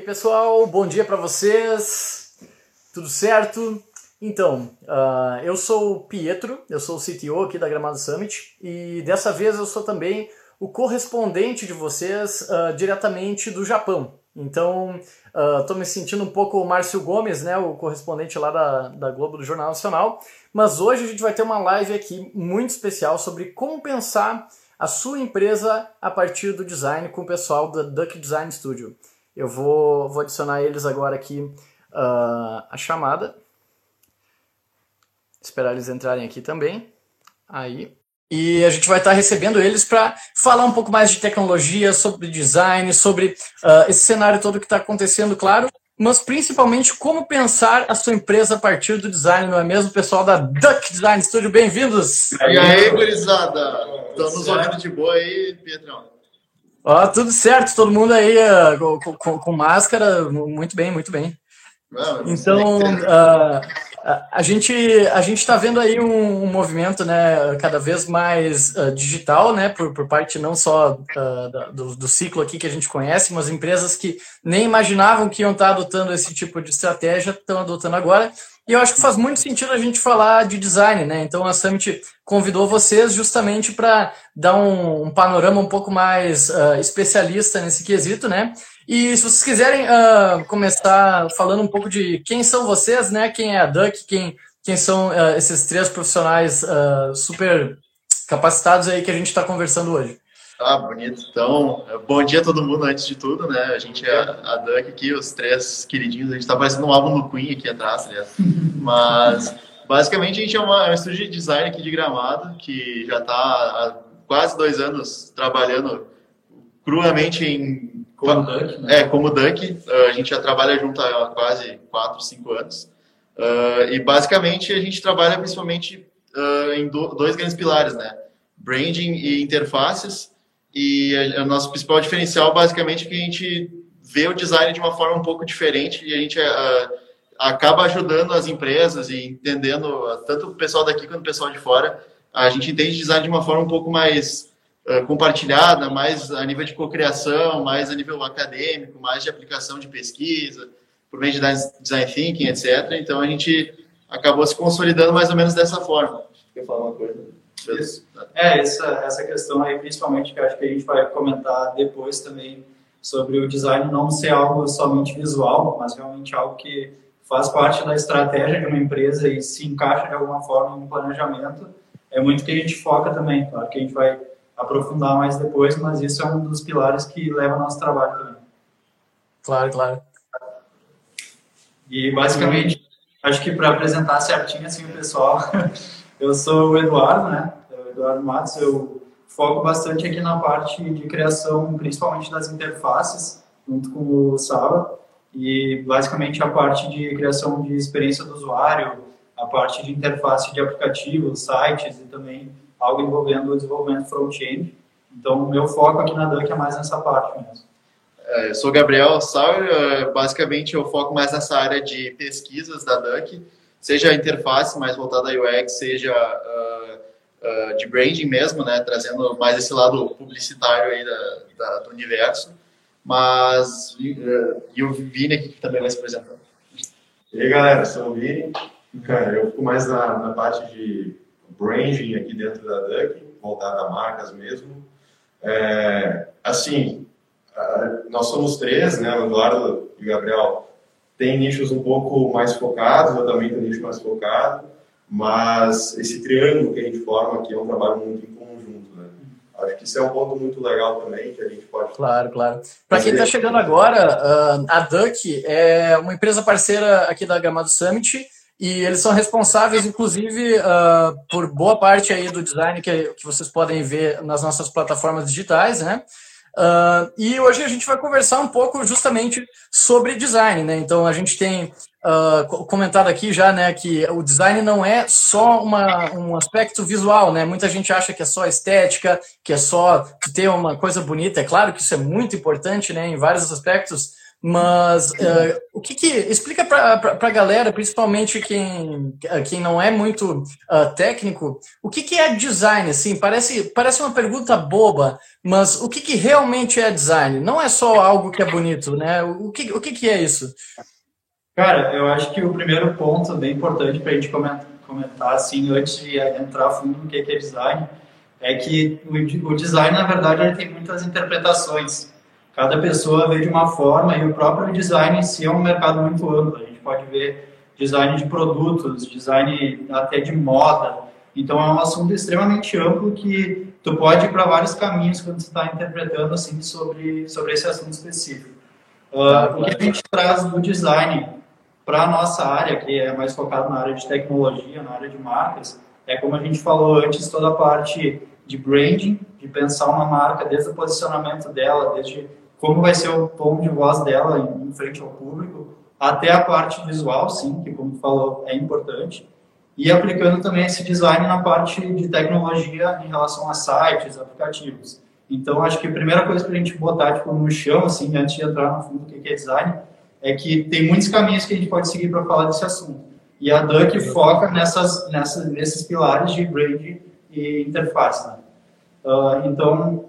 aí, pessoal, bom dia para vocês. Tudo certo? Então, uh, eu sou o Pietro, eu sou o CTO aqui da Gramado Summit e dessa vez eu sou também o correspondente de vocês uh, diretamente do Japão. Então, estou uh, me sentindo um pouco o Márcio Gomes, né, o correspondente lá da, da Globo do Jornal Nacional, mas hoje a gente vai ter uma live aqui muito especial sobre como pensar a sua empresa a partir do design com o pessoal da Duck Design Studio. Eu vou, vou adicionar eles agora aqui uh, a chamada. Esperar eles entrarem aqui também. Aí. E a gente vai estar recebendo eles para falar um pouco mais de tecnologia, sobre design, sobre uh, esse cenário todo que está acontecendo, claro, mas principalmente como pensar a sua empresa a partir do design, não é mesmo, pessoal da Duck Design Studio? Bem-vindos! E aí, gurizada? Estamos ouvindo de boa aí, Pietrão? Ó, tudo certo, todo mundo aí uh, com, com, máscara, muito bem, muito bem. Então, uh, a gente a gente está vendo aí um, um, movimento, né, cada vez mais uh, digital, né, por, por parte não só do, do, ciclo aqui que a gente conhece, mas empresas que nem imaginavam que iam estar tá adotando esse tipo de estratégia estão adotando agora. E eu acho que faz muito sentido a gente falar de design, né? Então a Summit convidou vocês justamente para dar um, um, panorama um pouco mais uh, especialista nesse quesito, né? E se vocês quiserem uh, começar falando um pouco de quem são vocês, né? Quem é a Duck, quem, quem são uh, esses três profissionais super capacitados aí que a gente está conversando hoje. Ah, bonito. Então, bom dia a todo mundo antes de tudo, né? A gente é a Duck aqui, os três queridinhos. A gente tá parecendo um álbum do Queen aqui atrás, né? Mas, basicamente, a gente é, uma, é um estúdio de design aqui de Gramado, que já está há quase dois anos trabalhando cruamente em... Como Duck, né? É, como Duck. A gente já trabalha junto há quase quatro, cinco anos. Uh, e, basicamente, a gente trabalha principalmente uh, em do, dois grandes pilares, né? Branding e interfaces e o nosso principal diferencial, basicamente, é que a gente vê o design de uma forma um pouco diferente e a gente uh, acaba ajudando as empresas e entendendo, tanto o pessoal daqui quanto o pessoal de fora, a gente entende design de uma forma um pouco mais uh, compartilhada, mais a nível de cocriação, mais a nível acadêmico, mais de aplicação de pesquisa, por meio de design thinking, etc. Então, a gente acabou se consolidando mais ou menos dessa forma. Quer falar uma coisa? É, essa, essa questão aí, principalmente, que acho que a gente vai comentar depois também, sobre o design não ser algo somente visual, mas realmente algo que faz parte da estratégia de uma empresa e se encaixa de alguma forma em um planejamento, é muito que a gente foca também. Claro que a gente vai aprofundar mais depois, mas isso é um dos pilares que leva ao nosso trabalho também. Claro, claro. E basicamente, acho que para apresentar certinho assim o pessoal, Eu sou o Eduardo, né? O Eduardo Matos. Eu foco bastante aqui na parte de criação, principalmente das interfaces, junto com o Saba. E basicamente a parte de criação de experiência do usuário, a parte de interface de aplicativos, sites e também algo envolvendo o desenvolvimento front-end. Então, o meu foco aqui na Duck é mais nessa parte mesmo. É, eu sou Gabriel Sauer, é, basicamente eu foco mais nessa área de pesquisas da Duck seja a interface mais voltada a UX, seja uh, uh, de branding mesmo, né, trazendo mais esse lado publicitário aí da, da do universo. Mas uh, e o Vini aqui que também vai se apresentar. E aí, galera, sou o Vini. Cara, eu fico mais na, na parte de branding aqui dentro da Duck, voltada a marcas mesmo. É, assim, nós somos três, né, o Eduardo e o Gabriel tem nichos um pouco mais focados, eu também tenho nicho mais focado, mas esse triângulo que a gente forma aqui é um trabalho muito em conjunto, né? Acho que isso é um ponto muito legal também que a gente pode. Claro, claro. Para quem está chegando agora, a Duck é uma empresa parceira aqui da Gramado Summit e eles são responsáveis, inclusive, uh, por boa parte aí do design que, que vocês podem ver nas nossas plataformas digitais, né? Uh, e hoje a gente vai conversar um pouco justamente sobre design, né? Então a gente tem uh, comentado aqui já, né, que o design não é só uma, um aspecto visual, né? Muita gente acha que é só estética, que é só ter uma coisa bonita. É claro que isso é muito importante, né, em vários aspectos. Mas uh, o que, que explica para a galera, principalmente quem, quem não é muito uh, técnico, o que, que é design? Assim, parece, parece uma pergunta boba, mas o que, que realmente é design? Não é só algo que é bonito, né? O que, o que, que é isso? Cara, eu acho que o primeiro ponto bem importante para a gente comentar, comentar, assim, antes de entrar fundo no que é design, é que o, design, na verdade, ele tem muitas interpretações. Cada pessoa vê de uma forma e o próprio design em si é um mercado muito amplo. A gente pode ver design de produtos, design até de moda. Então é um assunto extremamente amplo que tu pode ir para vários caminhos quando você está interpretando assim sobre sobre esse assunto específico. Uh, o que a gente traz do design para a nossa área, que é mais focado na área de tecnologia, na área de marcas, é como a gente falou antes, toda a parte de branding, de pensar uma marca desde o posicionamento dela, desde como vai ser o tom de voz dela em, frente ao público, até a parte visual, sim, que como falou é importante, e aplicando também esse design na parte de tecnologia em relação a sites, aplicativos. Então, acho que a primeira coisa para a gente botar tipo, no chão, assim, antes de entrar no fundo do que é design, é que tem muitos caminhos que a gente pode seguir para falar desse assunto. E a Duck foca nessas, nessas, nesses pilares de brand e interface. Né? Uh, então,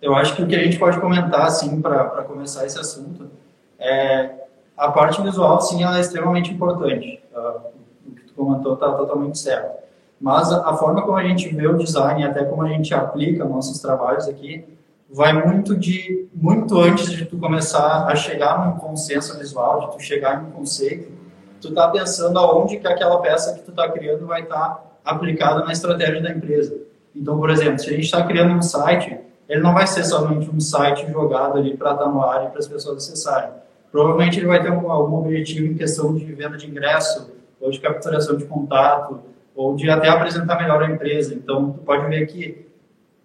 eu acho que o que a gente pode comentar, assim, para começar esse assunto, é a parte visual, sim, ela é extremamente importante. Uh, o que tu comentou está totalmente certo. Mas a, forma como a gente vê o design, até como a gente aplica nossos trabalhos aqui, vai muito de muito antes de tu começar a chegar num consenso visual, de tu chegar em um conceito, tu tá pensando aonde que aquela peça que tu está criando vai estar tá aplicada na estratégia da empresa. Então, por exemplo, se a gente está criando um site, ele não vai ser somente um site jogado ali para estar no ar e para as pessoas acessarem. Provavelmente ele vai ter algum, algum objetivo em questão de venda de ingresso, ou de capturação de contato, ou de até apresentar melhor a empresa. Então, tu pode ver que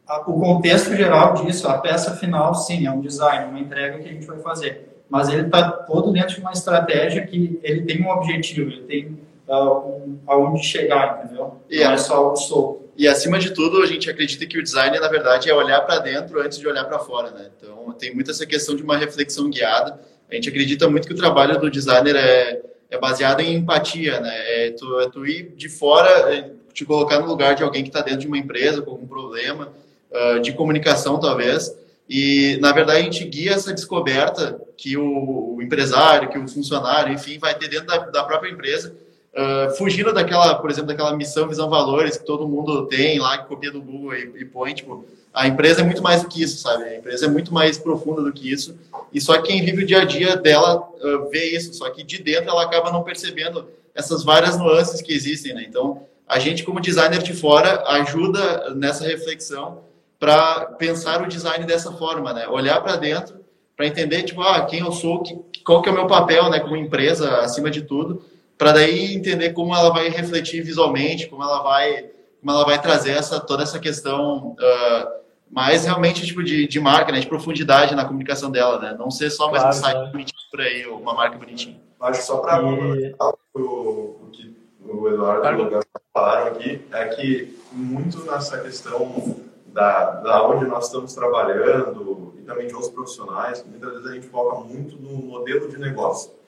a, o contexto geral disso, a peça final, sim, é um design, uma entrega que a gente vai fazer. Mas ele está todo dentro de uma estratégia que ele tem um objetivo, ele tem uh, um, aonde chegar, entendeu? Yeah. Não é só o solto. E acima de tudo, a gente acredita que o design, na verdade, é olhar para dentro antes de olhar para fora, né? Então, tem muito essa questão de uma reflexão guiada. A gente acredita muito que o trabalho do designer é, é baseado em empatia, né? É tu, é tu ir de fora, é te colocar no lugar de alguém que está dentro de uma empresa com algum problema uh, de comunicação, talvez. E, na verdade, a gente guia essa descoberta que o, o empresário, que o funcionário, enfim, vai ter dentro da, da própria empresa Uh, fugindo daquela, por exemplo, daquela missão, visão, valores que todo mundo tem lá, que copia do Google e, e põe, tipo, a empresa é muito mais do que isso, sabe? A empresa é muito mais profunda do que isso. E só quem vive o dia a dia dela uh, vê isso, só que de dentro ela acaba não percebendo essas várias nuances que existem, né? Então, a gente como designer de fora ajuda nessa reflexão para pensar o design dessa forma, né? Olhar para dentro para entender, tipo, ah, quem eu sou, que, qual que é o meu papel, né, como empresa, acima de tudo, para daí entender como ela vai refletir visualmente, como ela vai, como ela vai trazer essa, toda essa questão uh, mais realmente tipo de, de marca, né, de profundidade na comunicação dela, né? Não ser só mais claro, um site bonitinho por aí, uma marca bonitinha. Acho só para e... o, o que o Eduardo e o falaram aqui, é que muito nessa questão da, da onde nós estamos trabalhando e também de outros profissionais, muitas vezes a gente foca muito no modelo de negócio.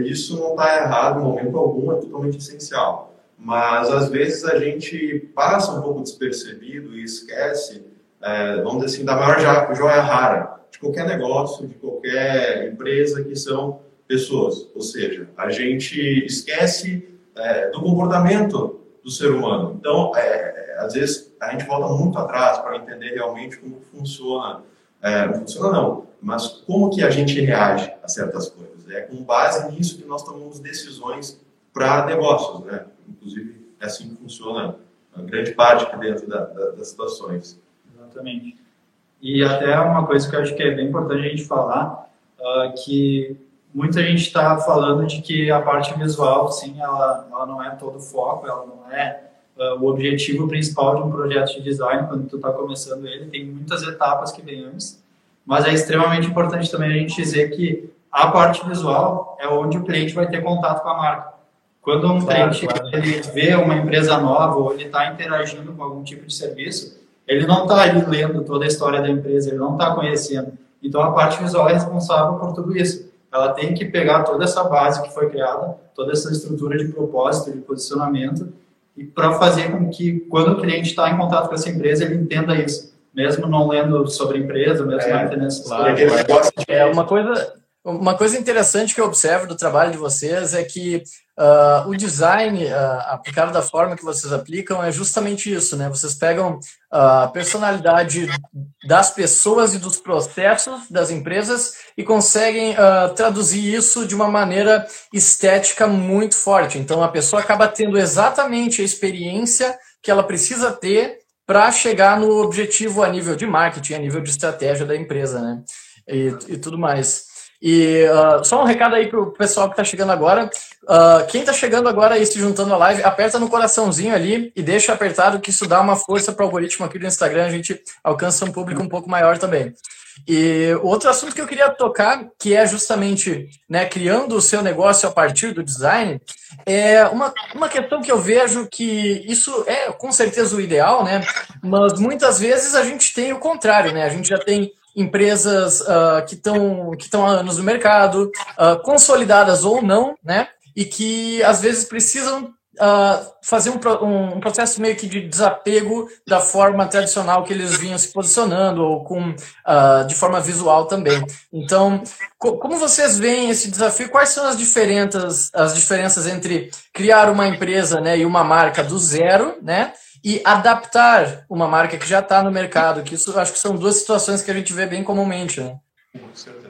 Isso não está errado em momento algum, é totalmente essencial. Mas às vezes a gente passa um pouco despercebido e esquece, é, vamos dizer assim, da maior joia rara de qualquer negócio, de qualquer empresa que são pessoas. Ou seja, a gente esquece é, do comportamento do ser humano. Então, é, às vezes a gente volta muito atrás para entender realmente como funciona, é, não funciona não, mas como que a gente reage a certas coisas. É com base nisso que nós tomamos decisões para negócios, né? Inclusive, é assim que funciona a grande parte aqui dentro da, da, das situações. Exatamente. E até uma coisa que eu acho que é bem importante a gente falar, uh, que muita gente está falando de que a parte visual, sim, ela, ela não é todo o foco, ela não é uh, o objetivo principal de um projeto de design quando tu está começando ele, tem muitas etapas que vem antes, mas é extremamente importante também a gente dizer que a parte visual é onde o cliente vai ter contato com a marca. Quando um claro, cliente claro. Ele vê uma empresa nova ou ele está interagindo com algum tipo de serviço, ele não está ali lendo toda a história da empresa, ele não está conhecendo. Então a parte visual é responsável por tudo isso. ela tem que pegar toda essa base que foi criada, toda essa estrutura de propósito, de posicionamento, e para fazer com que, quando o cliente está em contato com essa empresa, ele entenda isso, mesmo não lendo sobre a empresa, mesmo é, não entendendo essas claro, coisas. É uma coisa, uma coisa interessante que eu observo do trabalho de vocês é que uh, o design uh, aplicado da forma que vocês aplicam é justamente isso, né? Vocês pegam a personalidade das pessoas e dos processos das empresas e conseguem uh, traduzir isso de uma maneira estética muito forte. Então a pessoa acaba tendo exatamente a experiência que ela precisa ter para chegar no objetivo a nível de marketing, a nível de estratégia da empresa, né? E, e tudo mais. E uh, só um recado aí pro pessoal que está chegando agora. Uh, quem está chegando agora e se juntando à live, aperta no coraçãozinho ali e deixa apertado que isso dá uma força para o algoritmo aqui do Instagram. A gente alcança um público um pouco maior também. E outro assunto que eu queria tocar, que é justamente né, criando o seu negócio a partir do design, é uma, uma questão que eu vejo que isso é com certeza o ideal, né? Mas muitas vezes a gente tem o contrário, né? A gente já tem empresas uh, que estão que estão há anos no mercado, uh, consolidadas ou não, né? E que às vezes precisam uh, fazer um, um, processo meio que de desapego da forma tradicional que eles vinham se posicionando ou com de forma visual também. Então, co como vocês veem esse desafio? Quais são as diferenças as diferenças entre criar uma empresa, né, e uma marca do zero, né? E adaptar uma marca que já está no mercado, que isso acho que são duas situações que a gente vê bem comumente. Né?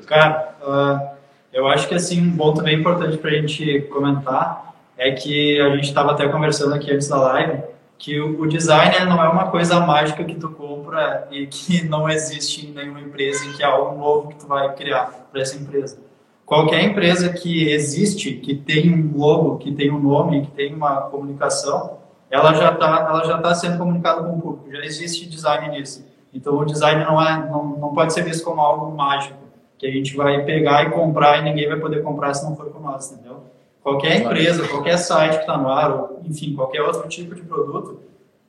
Cara, uh, eu acho que assim um ponto bem importante para a gente comentar é que a gente estava até conversando aqui antes da live que o, design não é uma coisa mágica que tu compra e que não existe em nenhuma empresa e que é algo novo que tu vai criar para essa empresa. Qualquer empresa que existe, que tem um logo, que tem um nome, que tem uma comunicação, ela já está ela já tá sendo comunicada com o público, já existe design nisso. Então o design não é não, não pode ser visto como algo mágico que a gente vai pegar e comprar e ninguém vai poder comprar se não for com nós, entendeu? Qualquer empresa, qualquer site que está no ar, ou, enfim, qualquer outro tipo de produto,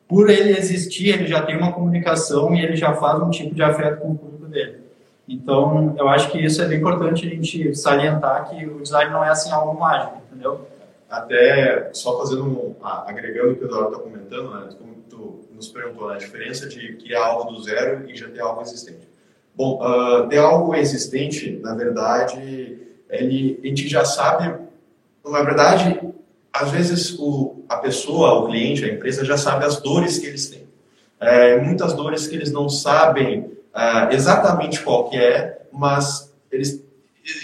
por ele existir, ele já tem uma comunicação e ele já faz um tipo de afeto com o público dele. Então, eu acho que isso é bem importante a gente salientar que o design não é assim algo mágico, entendeu? Até só fazendo um, agregando o que o Eduardo está comentando, né, como tu nos perguntou, né, a diferença de criar algo do zero e já ter algo existente. Bom, uh, ter algo existente, na verdade, ele, a gente já sabe, na verdade, às vezes o, a pessoa, o cliente, a empresa já sabe as dores que eles têm. É, muitas dores que eles não sabem uh, exatamente qual que é, mas eles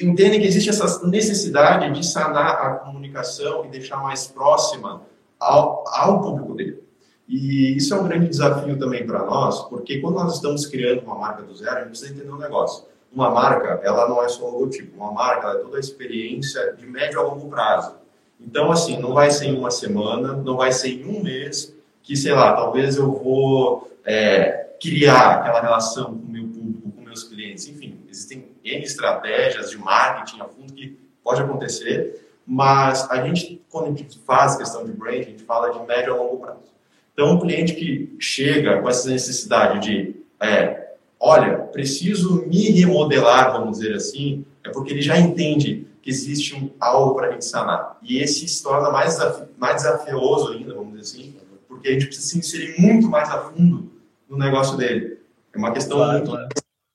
entendem que existe essa necessidade de sanar a comunicação e deixar mais próxima ao, ao público dele. E isso é um grande desafio também para nós, porque quando nós estamos criando uma marca do zero, a gente precisa entender um negócio. Uma marca, ela não é só o logotipo. Uma marca, ela é toda a experiência de médio a longo prazo. Então, assim, não vai ser em uma semana, não vai ser em um mês, que, sei lá, talvez eu vou é, criar aquela relação com o meu público, com meus clientes. Enfim, existem N estratégias de marketing a fundo que pode acontecer, mas a gente, quando a gente faz questão de brand, a gente fala de médio a longo prazo. Então, um cliente que chega com essa necessidade de, é, olha, preciso me remodelar, vamos dizer assim, é porque ele já entende que existe um, algo para a gente sanar. E esse se torna mais, mais desafioso ainda, vamos dizer assim, porque a gente precisa se inserir muito mais a fundo no negócio dele. É uma questão claro, muito claro.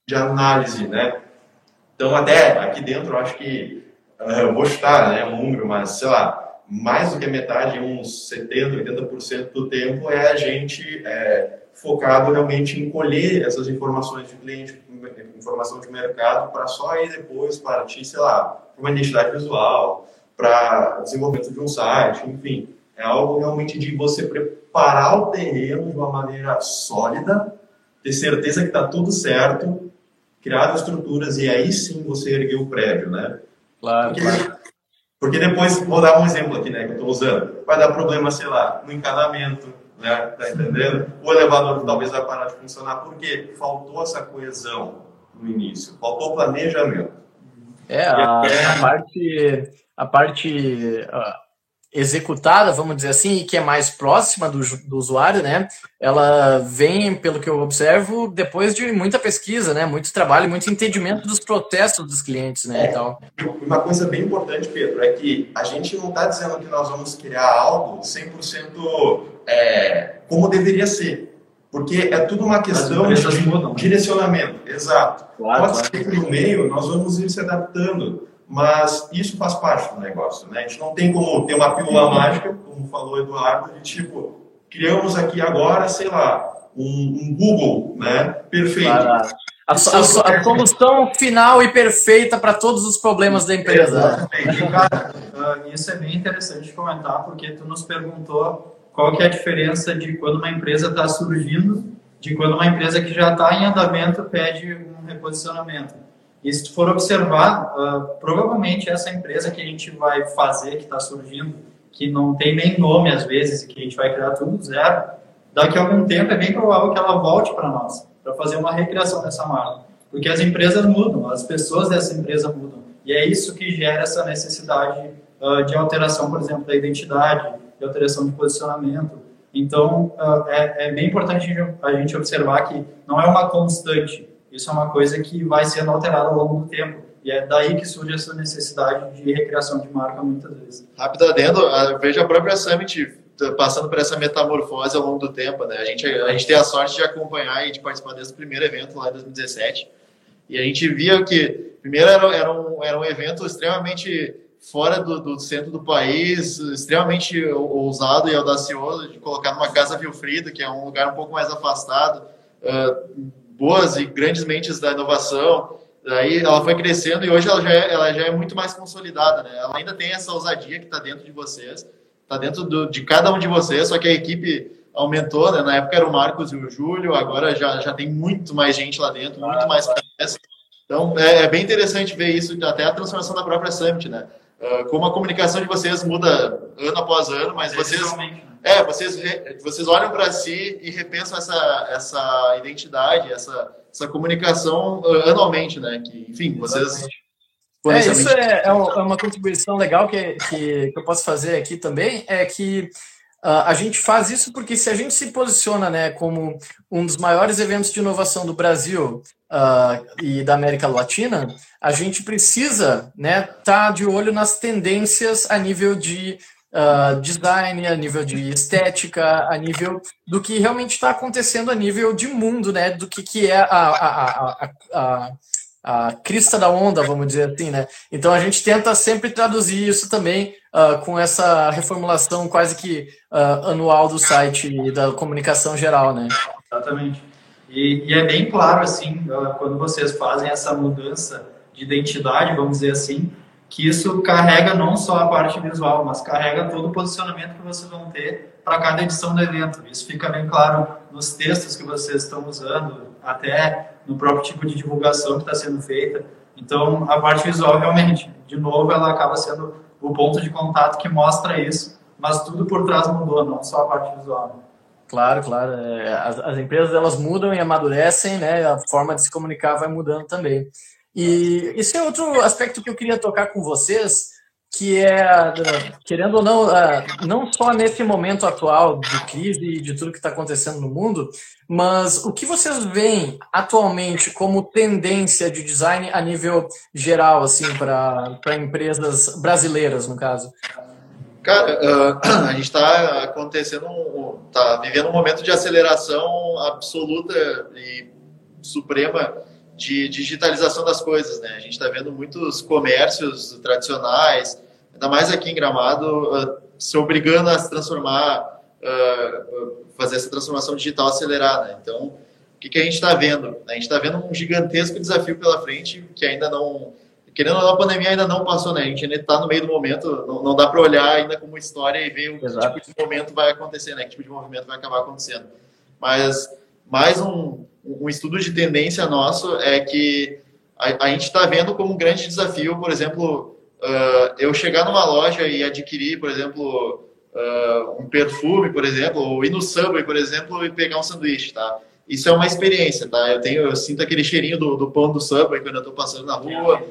de análise, né? Então, até aqui dentro, eu acho que, eh, eu vou chutar né, um número, mas sei lá, mais do que metade, uns 70%, 80% do tempo é a gente é, focado realmente em colher essas informações de cliente, informação de mercado, para só aí depois partir, sei lá, para uma identidade visual, para desenvolvimento de um site, enfim. É algo realmente de você preparar o terreno de uma maneira sólida, ter certeza que está tudo certo, criar estruturas e aí sim você erguer o prédio, né? Claro, porque, claro. Porque depois, vou dar um exemplo aqui, né, que eu estou usando, vai dar problema, sei lá, no encanamento, né, tá entendendo? O elevador talvez vai parar de funcionar porque faltou essa coesão no início, faltou planejamento. É, a, a parte, a parte executada, vamos dizer assim, e que é mais próxima do, do, usuário, né? Ela vem, pelo que eu observo, depois de muita pesquisa, né? Muito trabalho, muito entendimento dos processos dos clientes, né? É, e tal. Uma coisa bem importante, Pedro, é que a gente não está dizendo que nós vamos criar algo 100% é, como deveria ser. Porque é tudo uma questão de mudam, né? direcionamento. Exato. Claro, Pode claro. ser que no meio nós vamos ir se adaptando mas isso faz parte do negócio, né? A gente não tem como ter uma pílula mágica, como falou o Eduardo, de tipo, criamos aqui agora, sei lá, um, um Google, né? Perfeito. A, a, a, solução final e perfeita para todos os problemas da empresa. Exatamente. Cara, uh, isso é bem interessante de comentar, porque tu nos perguntou qual que é a diferença de quando uma empresa está surgindo, de quando uma empresa que já está em andamento pede um reposicionamento. E se tu for observar, uh, provavelmente essa empresa que a gente vai fazer, que está surgindo, que não tem nem nome às vezes e que a gente vai criar tudo zero, daqui a algum tempo é bem provável que ela volte para nós, para fazer uma recriação dessa marca. Porque as empresas mudam, as pessoas dessa empresa mudam. E é isso que gera essa necessidade uh, de alteração, por exemplo, da identidade, de alteração de posicionamento. Então, uh, é, é bem importante a gente observar que não é uma constante isso é uma coisa que vai sendo alterada ao longo do tempo. E é daí que surge essa necessidade de recriação de marca muitas vezes. Rápido adendo, veja a própria Summit passando por essa metamorfose ao longo do tempo. Né? A, gente, a gente tem a sorte de acompanhar e de participar desse primeiro evento lá em 2017. E a gente via que, primeiro, era, era, um, era um evento extremamente fora do, do, centro do país, extremamente ousado e audacioso, de colocar numa casa Vilfrida, que é um lugar um pouco mais afastado. Uh, boas e grandes mentes da inovação. Aí ela foi crescendo e hoje ela já é, ela já é muito mais consolidada, né? Ela ainda tem essa ousadia que está dentro de vocês, está dentro do, de cada um de vocês, só que a equipe aumentou, né? Na época era o Marcos e o Júlio, agora já, já tem muito mais gente lá dentro, muito mais peças. Então é, é, bem interessante ver isso, até a transformação da própria Summit, né? Uh, como a comunicação de vocês muda ano após ano, mas vocês é, vocês, vocês olham para si e repensam essa, essa identidade, essa, essa comunicação uh, anualmente, né? Que, enfim, vocês. É, isso é, é, é uma contribuição legal que, que, eu posso fazer aqui também, é que uh, a gente faz isso porque se a gente se posiciona né, como um dos maiores eventos de inovação do Brasil uh, e da América Latina, a gente precisa estar né, tá de olho nas tendências a nível de uh, design, a nível de estética, a nível do que realmente está acontecendo a nível de mundo, né? Do que, que é a, a, a, a, a crista da onda, vamos dizer assim, né? Então a gente tenta sempre traduzir isso também uh, com essa reformulação quase que uh, anual do site e da comunicação geral, né? Exatamente. E, e, é bem claro, assim, quando vocês fazem essa mudança de identidade, vamos dizer assim, que isso carrega não só a parte visual, mas carrega todo o posicionamento que vocês vão ter para cada edição do evento. Isso fica bem claro nos textos que vocês estão usando, até no próprio tipo de divulgação que está sendo feita. Então, a parte visual, realmente, de novo, ela acaba sendo o ponto de contato que mostra isso, mas tudo por trás mudou, não só a parte visual. Claro, claro. É, as, as empresas elas mudam e amadurecem, né? A forma de se comunicar vai mudando também. E esse é outro aspecto que eu queria tocar com vocês, que é, querendo ou não, não só nesse momento atual de crise e de tudo que está acontecendo no mundo, mas o que vocês veem atualmente como tendência de design a nível geral, assim, para empresas brasileiras, no caso? Cara, a gente está acontecendo, está vivendo um momento de aceleração absoluta e suprema de digitalização das coisas, né? A gente está vendo muitos comércios tradicionais, ainda mais aqui em Gramado, uh, se obrigando a se transformar, uh, fazer essa transformação digital acelerada. Né? Então, o que, que a gente está vendo? A gente está vendo um gigantesco desafio pela frente que ainda não, querendo ou não, a pandemia ainda não passou, né? A gente ainda está no meio do momento, não, não dá para olhar ainda como história e ver o que tipo de momento vai acontecer, né? Que tipo de movimento vai acabar acontecendo. Mas mais um, um estudo de tendência nosso é que a, a gente está vendo como um grande desafio, por exemplo, uh, eu chegar numa loja e adquirir, por exemplo, uh, um perfume, por exemplo, ou ir no Subway, por exemplo, e pegar um sanduíche, tá? Isso é uma experiência, tá? Eu tenho, eu sinto aquele cheirinho do, do pão do Subway quando eu estou passando na rua.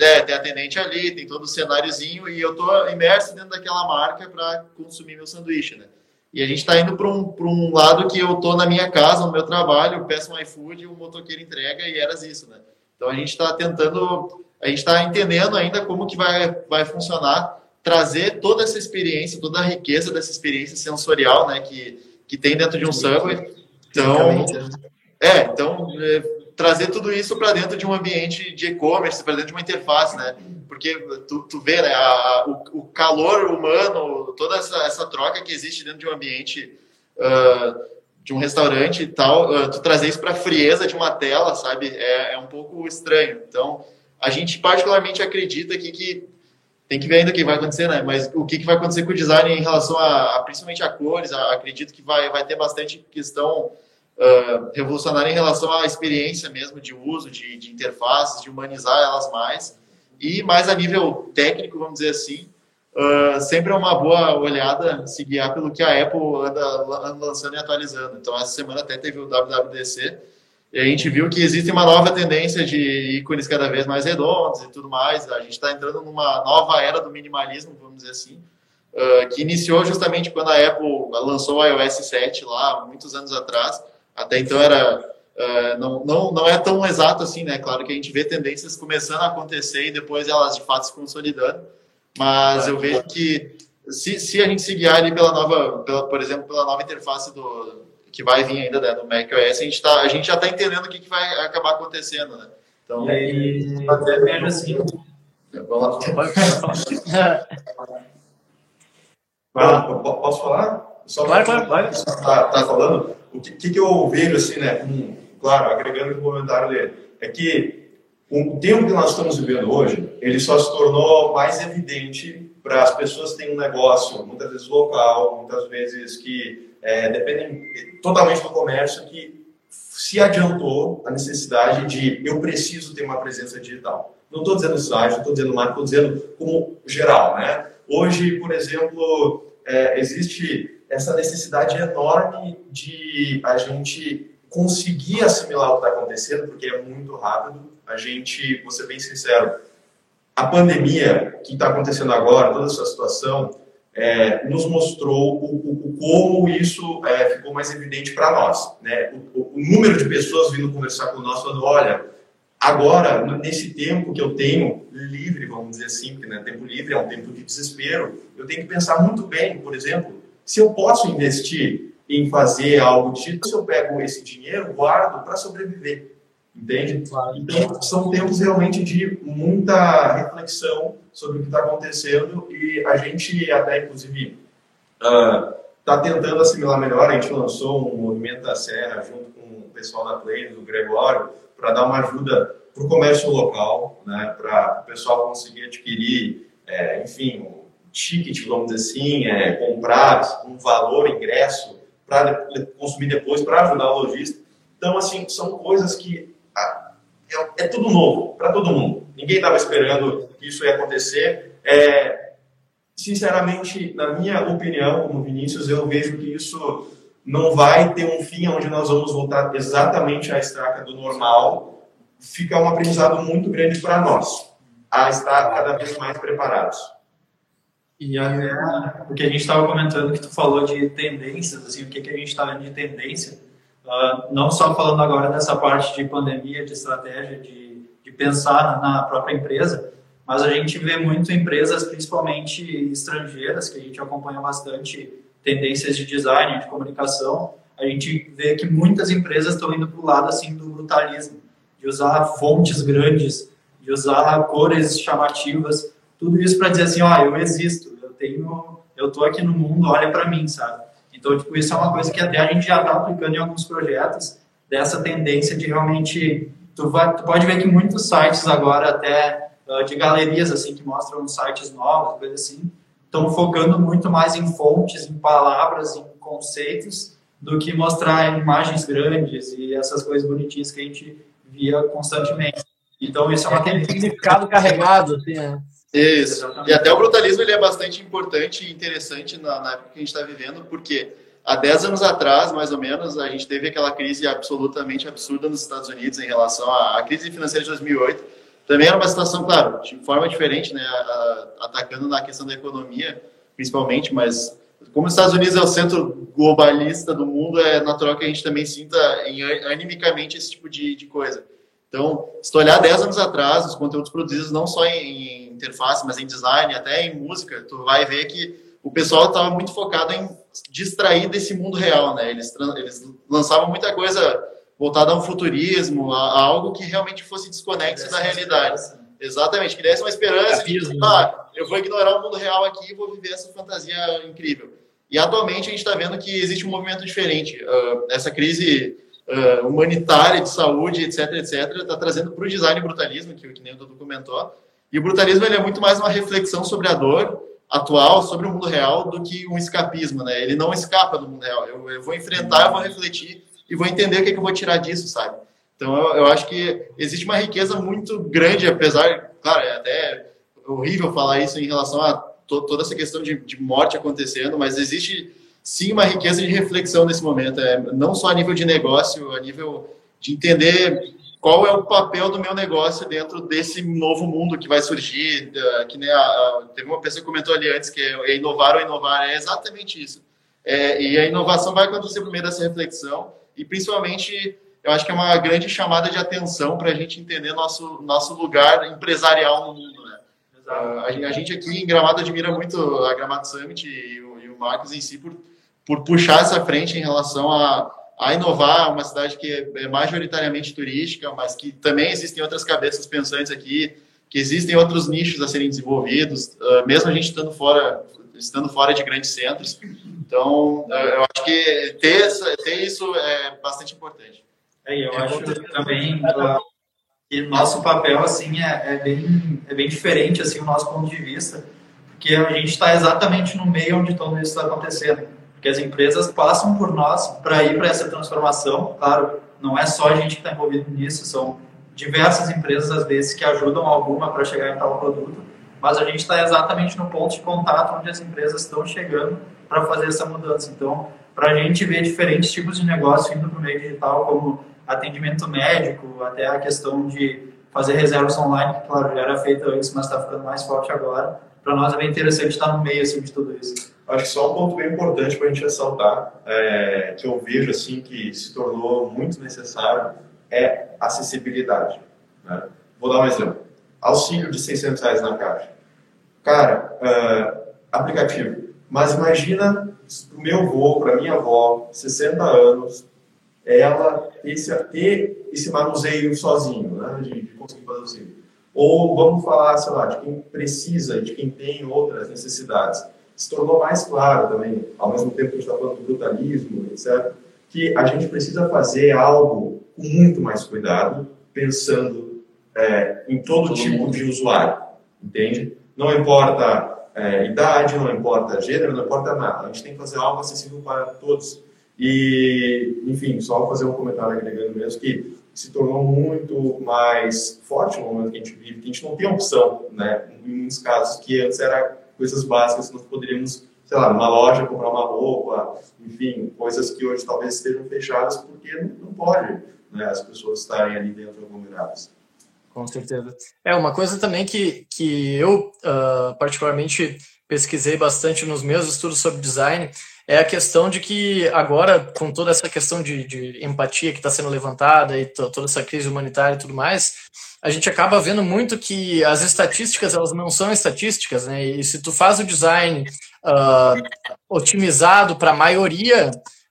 é, tem atendente ali, tem todo o cenáriozinho e eu tô imerso dentro daquela marca para consumir meu sanduíche, né? E a gente está indo para um, um lado que eu tô na minha casa, no meu trabalho, peço um iFood, o motoqueiro entrega e eras isso, né? Então a gente está tentando, a gente está entendendo ainda como que vai, vai funcionar, trazer toda essa experiência, toda a riqueza dessa experiência sensorial, né, que, que tem dentro de um Subway. Então, é, então é, trazer tudo isso para dentro de um ambiente de e-commerce, para dentro de uma interface, né? Porque tu, tu vê, né, a, o, o, calor humano, toda essa, essa troca que existe dentro de um ambiente uh, de um restaurante e tal, uh, tu trazer isso para a frieza de uma tela, sabe? É, é um pouco estranho. Então, a gente particularmente acredita que, que tem que ver ainda o que vai acontecer, né? Mas o que, que vai acontecer com o design em relação a, a principalmente a cores, a, acredito que vai, vai ter bastante questão uh, revolucionária em relação à experiência mesmo de uso, de, de interfaces, de humanizar elas mais. E mais a nível técnico, vamos dizer assim, uh, sempre é uma boa olhada se guiar pelo que a Apple anda, anda lançando e atualizando. Então, essa semana até teve o WWDC, e a gente viu que existe uma nova tendência de ícones cada vez mais redondos e tudo mais. A gente está entrando numa nova era do minimalismo, vamos dizer assim, que iniciou justamente quando a Apple lançou o iOS 7 lá, muitos anos atrás. Até então era uh, não, não, não é tão exato assim, né? Claro que a gente vê tendências começando a acontecer e depois elas de fato se consolidando. Mas eu vejo que se, se a gente se guiar ali pela nova, pela, por exemplo, pela nova interface do, que vai vir ainda né, no macOS, a gente, tá, a gente já está entendendo o que, que vai acabar acontecendo, né? Então, e aí, até mesmo assim... Vamos lá. Posso falar? Só claro, claro, claro. Tá, tá falando? O que, que eu vejo, assim, né? Um, claro, agregando o comentário dele, é que o tempo que nós estamos vivendo hoje, ele só se tornou mais evidente para as pessoas que têm um negócio, muitas vezes local, muitas vezes que é, dependem totalmente do comércio, que se adiantou a necessidade de eu preciso ter uma presença digital. Não estou dizendo site, não estou dizendo marca, estou dizendo como geral, né? Hoje, por exemplo, é, existe essa necessidade enorme de a gente conseguir assimilar o que está acontecendo, porque é muito rápido. A gente, vou ser bem sincero, a pandemia que está acontecendo agora, toda essa situação, é, nos mostrou o, o, como isso é, ficou mais evidente para nós. Né? O, o, número de pessoas vindo conversar com nós falando, olha, agora, nesse tempo que eu tenho livre, vamos dizer assim, porque né, tempo livre é um tempo de desespero, eu tenho que pensar muito bem, por exemplo, se eu posso investir em fazer algo digital, se eu pego esse dinheiro, guardo para sobreviver. Entende? Claro. Então, são tempos realmente de muita reflexão sobre o que está acontecendo e a gente até, inclusive, está uh, tentando assimilar melhor. A gente lançou um movimento da Serra junto com o pessoal da Play, do Gregório, para dar uma ajuda para o comércio local, né, para o pessoal conseguir adquirir, é, enfim, ticket, vamos dizer assim, é, comprar um valor, ingresso, para consumir depois, para ajudar o lojista. Então, assim, são coisas que é, é tudo novo para todo mundo. Ninguém estava esperando que isso ia acontecer. É, sinceramente, na minha opinião, como Vinícius, eu vejo que isso não vai ter um fim onde nós vamos voltar exatamente à estaca do normal. Fica um aprendizado muito grande para nós, a estar cada vez mais preparados. E até porque a gente estava comentando que tu falou de tendências, assim, o que, que a gente está vendo de tendência. Uh, não só falando agora dessa parte de pandemia, de estratégia, de, de pensar na própria empresa, mas a gente vê muito empresas, principalmente estrangeiras, que a gente acompanha bastante tendências de design, de comunicação, a gente vê que muitas empresas estão indo para o lado assim do brutalismo, de usar fontes grandes, de usar cores chamativas, tudo isso para dizer assim, ó, eu existo, eu tenho, eu tô aqui no mundo, olha para mim, sabe? Então, tipo, isso é uma coisa que até a gente já está aplicando em alguns projetos, dessa tendência de realmente... Tu, vai, tu pode ver que muitos sites agora, até uh, de galerias, assim, que mostram sites novos, coisas assim, estão focando muito mais em fontes, em palavras, em conceitos, do que mostrar imagens grandes e essas coisas bonitinhas que a gente via constantemente. Então, isso é uma tendência. significado carregado, assim, né? Isso. E até o brutalismo ele é bastante importante e interessante na, na época que a gente está vivendo, porque há 10 anos atrás, mais ou menos, a gente teve aquela crise absolutamente absurda nos Estados Unidos em relação à, crise financeira de 2008. também era uma situação, claro, de forma diferente, né, atacando na questão da economia, principalmente, mas como os Estados Unidos é o centro globalista do mundo, é natural que a gente também sinta em, animicamente esse tipo de, de coisa. Então, se tu olhar 10 anos atrás, os conteúdos produzidos não só em interface, mas em design, até em música, tu vai ver que o pessoal estava muito focado em distrair desse mundo real, né? Eles, eles lançavam muita coisa voltada a um futurismo, a, a algo que realmente fosse desconexo da realidade. Exatamente, que desse uma esperança de, né? ah, eu vou ignorar o mundo real aqui e vou viver essa fantasia incrível. E atualmente a gente está vendo que existe um movimento diferente. Uh, essa crise uh, humanitária de saúde, etc, etc, está trazendo para o design brutalismo, que, que nem o Dudu comentou. E o brutalismo ele é muito mais uma reflexão sobre a dor atual, sobre o mundo real, do que um escapismo, né? Ele não escapa do mundo real. Eu, eu vou enfrentar, eu vou refletir e vou entender o que, é que eu vou tirar disso, sabe? Então, eu, eu, acho que existe uma riqueza muito grande, apesar, claro, é até horrível falar isso em relação a to, toda essa questão de, de, morte acontecendo, mas existe sim uma riqueza de reflexão nesse momento, é, não só a nível de negócio, a nível de entender qual é o papel do meu negócio dentro desse novo mundo que vai surgir, que né, a, a, teve uma pessoa que comentou ali antes que é, inovar ou inovar, é exatamente isso. É, e a inovação vai acontecer por meio dessa reflexão e principalmente eu acho que é uma grande chamada de atenção para a gente entender nosso, nosso lugar empresarial no mundo. Né? Uh, a, gente aqui em Gramado admira muito a Gramado Summit e o, e o Marcos em si por, por puxar essa frente em relação a, a inovar, uma cidade que é majoritariamente turística, mas que também existem outras cabeças pensantes aqui, que existem outros nichos a serem desenvolvidos, uh, mesmo a gente estando fora, estando fora de grandes centros. Então, uh, eu acho que ter, essa, ter isso é bastante importante. É, eu acho também que nosso papel assim é, é, bem é bem diferente assim o nosso ponto de vista, porque a gente está exatamente no meio onde tudo isso está acontecendo, porque as empresas passam por nós para ir para essa transformação. Claro, não é só a gente que está envolvido nisso, são diversas empresas às vezes que ajudam alguma para chegar em tal produto, mas a gente está exatamente no ponto de contato onde as empresas estão chegando para fazer essa mudança. Então, para a gente ver diferentes tipos de negócio indo para o meio digital, como atendimento médico, até a questão de fazer reservas online, que claro, já era feito antes, mas está ficando mais forte agora. Para nós é bem interessante estar no meio assim, de tudo isso. Acho que só um ponto bem importante para a gente ressaltar, é, que eu vejo assim que se tornou muito necessário, é acessibilidade. Né? Vou dar um exemplo. Auxílio de 600 reais na caixa. Cara, uh, aplicativo. Mas imagina o meu avô, para minha avó, 60 anos, ela esse, ter esse manuseio sozinho, né, de, de conseguir fazer auxílio. Ou vamos falar, sei lá, de quem precisa, de quem tem outras necessidades. Se tornou mais claro também, ao mesmo tempo que a gente está falando do brutalismo, etc., que a gente precisa fazer algo com muito mais cuidado, pensando é, em todo, todo tipo mundo. de usuário, entende? Não importa é, idade, não importa gênero, não importa nada. A gente tem que fazer algo acessível para todos. E, enfim, só fazer um comentário agregando mesmo que se tornou muito mais forte no momento que a gente vive, que a gente não tem opção, né? Em muitos casos que antes era coisas básicas que nós poderíamos, sei lá, numa loja comprar uma roupa, enfim, coisas que hoje talvez estejam fechadas porque não, pode, né? As pessoas estarem ali dentro aglomeradas. Com certeza. É uma coisa também que, que eu uh, particularmente pesquisei bastante nos meus estudos sobre design é a questão de que agora, com toda essa questão de, de empatia que está sendo levantada e toda essa crise humanitária e tudo mais, a gente acaba vendo muito que as estatísticas elas não são estatísticas, né? E se tu faz o design uh, otimizado para a maioria,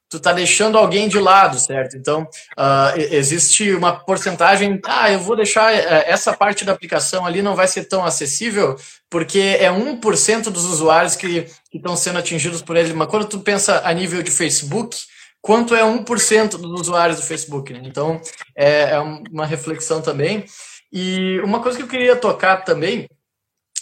tu tá deixando alguém de lado, certo? Então, uh, existe uma porcentagem, ah, eu vou deixar eh, essa parte da aplicação ali não vai ser tão acessível, porque é 1% dos usuários que estão sendo atingidos por ele. Mas quando tu pensa a nível de Facebook, quanto é 1% dos usuários do Facebook, né? Então, é, é uma reflexão também. E uma coisa que eu queria tocar também,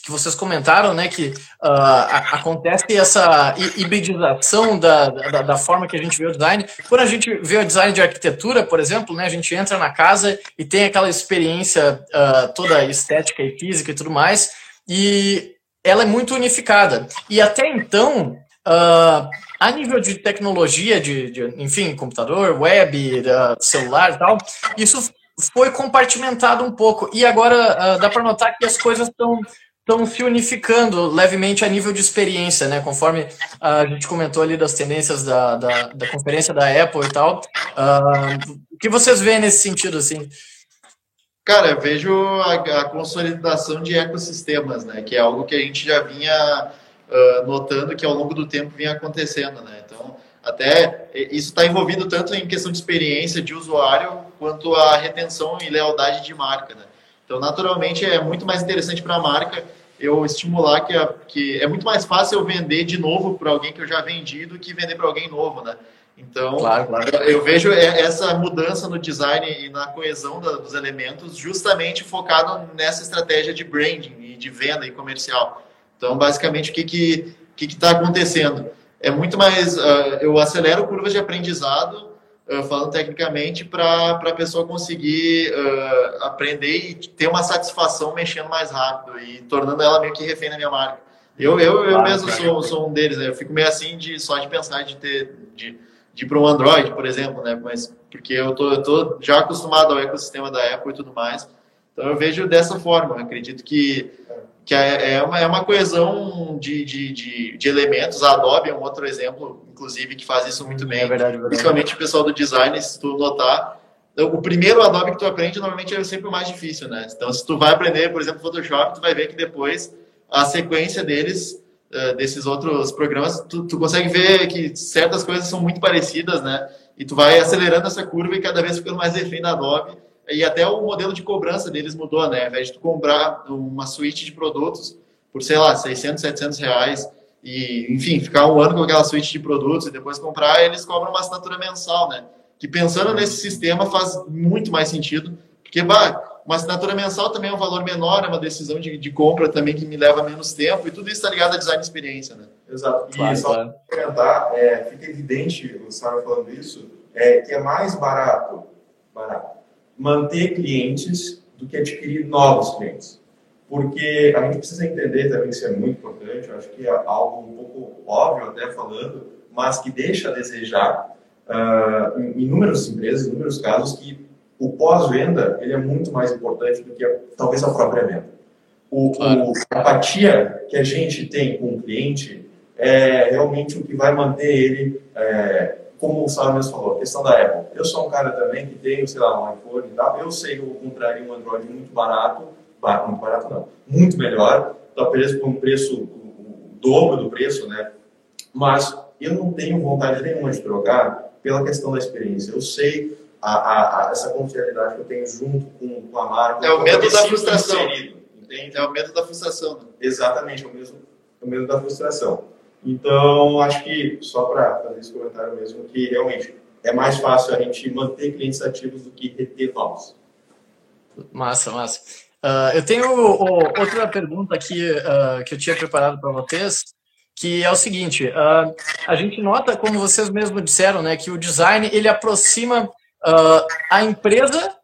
que vocês comentaram, né, que uh, acontece essa hibridização da, da, da, forma que a gente vê o design. Quando a gente vê o design de arquitetura, por exemplo, né, a gente entra na casa e tem aquela experiência uh, toda estética e física e tudo mais, e ela é muito unificada. E até então, uh, a nível de tecnologia, de, de, enfim, computador, web, celular e tal, isso foi compartimentado um pouco. E agora dá para notar que as coisas estão estão se unificando levemente a nível de experiência, né? Conforme a gente comentou ali das tendências da, da, da conferência da Apple e tal. Uh, o que vocês veem nesse sentido, assim? Cara, eu vejo a, a, consolidação de ecossistemas, né? Que é algo que a gente já vinha uh, notando que ao longo do tempo vinha acontecendo, né? Então, até isso está envolvido tanto em questão de experiência de usuário quanto a retenção e lealdade de marca, né? Então, naturalmente, é muito mais interessante para a marca eu estimular que, a, que é muito mais fácil eu vender de novo para alguém que eu já vendi do que vender para alguém novo, né? Então, claro, claro. Eu, eu, vejo essa mudança no design e na coesão da, dos elementos justamente focado nessa estratégia de branding e de venda e comercial. Então, basicamente, o que que que está acontecendo? É muito mais, uh, eu acelero curvas de aprendizado uh, falando tecnicamente, para a pessoa conseguir uh, aprender e ter uma satisfação mexendo mais rápido e tornando ela meio que refém da minha marca. Eu, eu, eu mesmo sou, sou um deles, né? eu fico meio assim de só de pensar de ter de, de ir para um Android, por exemplo, né? Mas porque eu tô, eu tô já acostumado ao ecossistema da Apple e tudo mais. Então eu vejo dessa forma. Eu acredito que que é, é uma, é uma coesão de, de, de, de, elementos. A Adobe é um outro exemplo, inclusive, que faz isso muito bem. É verdade, verdade. Principalmente o pessoal do design, se tu notar. O primeiro Adobe que tu aprende, normalmente, é sempre o mais difícil, né? Então, se tu vai aprender, por exemplo, Photoshop, tu vai ver que depois a sequência deles, eh, desses outros programas, tu, tu consegue ver que certas coisas são muito parecidas, né? E tu vai acelerando essa curva e cada vez ficando mais refém da Adobe e até o modelo de cobrança deles mudou, né? Ao invés de tu comprar uma suíte de produtos por, sei lá, 600, 700 reais e, enfim, ficar um ano com aquela suíte de produtos e depois comprar, eles cobram uma assinatura mensal, né? Que pensando nesse sistema faz muito mais sentido, porque, bah, uma assinatura mensal também é um valor menor, é uma decisão de, de compra também que me leva menos tempo e tudo isso está ligado a design de experiência, né? Exato. E claro, só para comentar, é, fica evidente, o Sara falando isso, é, que é mais barato, barato manter clientes do que adquirir novos clientes. Porque a gente precisa entender também que isso é muito importante, eu acho que é algo um pouco óbvio até falando, mas que deixa a desejar uh, em inúmeras empresas, em inúmeros casos, que o pós-venda ele é muito mais importante do que a, talvez a própria venda. O, o, a empatia que a gente tem com o cliente é realmente o que vai manter ele é, como o mesmo falou, a questão da Apple. Eu sou um cara também que tenho, sei lá, um iPhone e tal. Eu sei que eu compraria um Android muito barato, muito barato não, muito melhor, talvez por um preço, o dobro do preço, né? Mas eu não tenho vontade nenhuma de trocar pela questão da experiência. Eu sei a, a, a essa confiabilidade que eu tenho junto com, com a marca. É o medo da frustração. Inserido, entende? É o medo da frustração. Né? Exatamente, é o, mesmo, é o medo da frustração. Então, acho que, só para fazer esse comentário mesmo, que realmente é mais fácil a gente manter clientes ativos do que reter novos. Massa, massa. Uh, eu tenho o, outra pergunta aqui uh, que eu tinha preparado para vocês, que é o seguinte: uh, a gente nota, como vocês mesmos disseram, né, que o design ele aproxima a empresa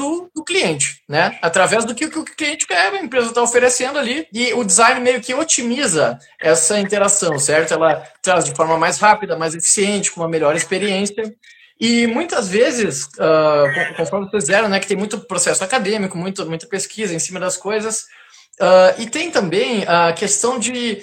do, do cliente, né? Através do que, que o cliente quer, a empresa está oferecendo ali, e o design meio que otimiza essa interação, certo? Ela traz de forma mais rápida, mais eficiente, com uma melhor experiência. E muitas vezes, uh, conforme vocês fizeram, né, que tem muito processo acadêmico, muito, muita pesquisa em cima das coisas, uh, e tem também a questão de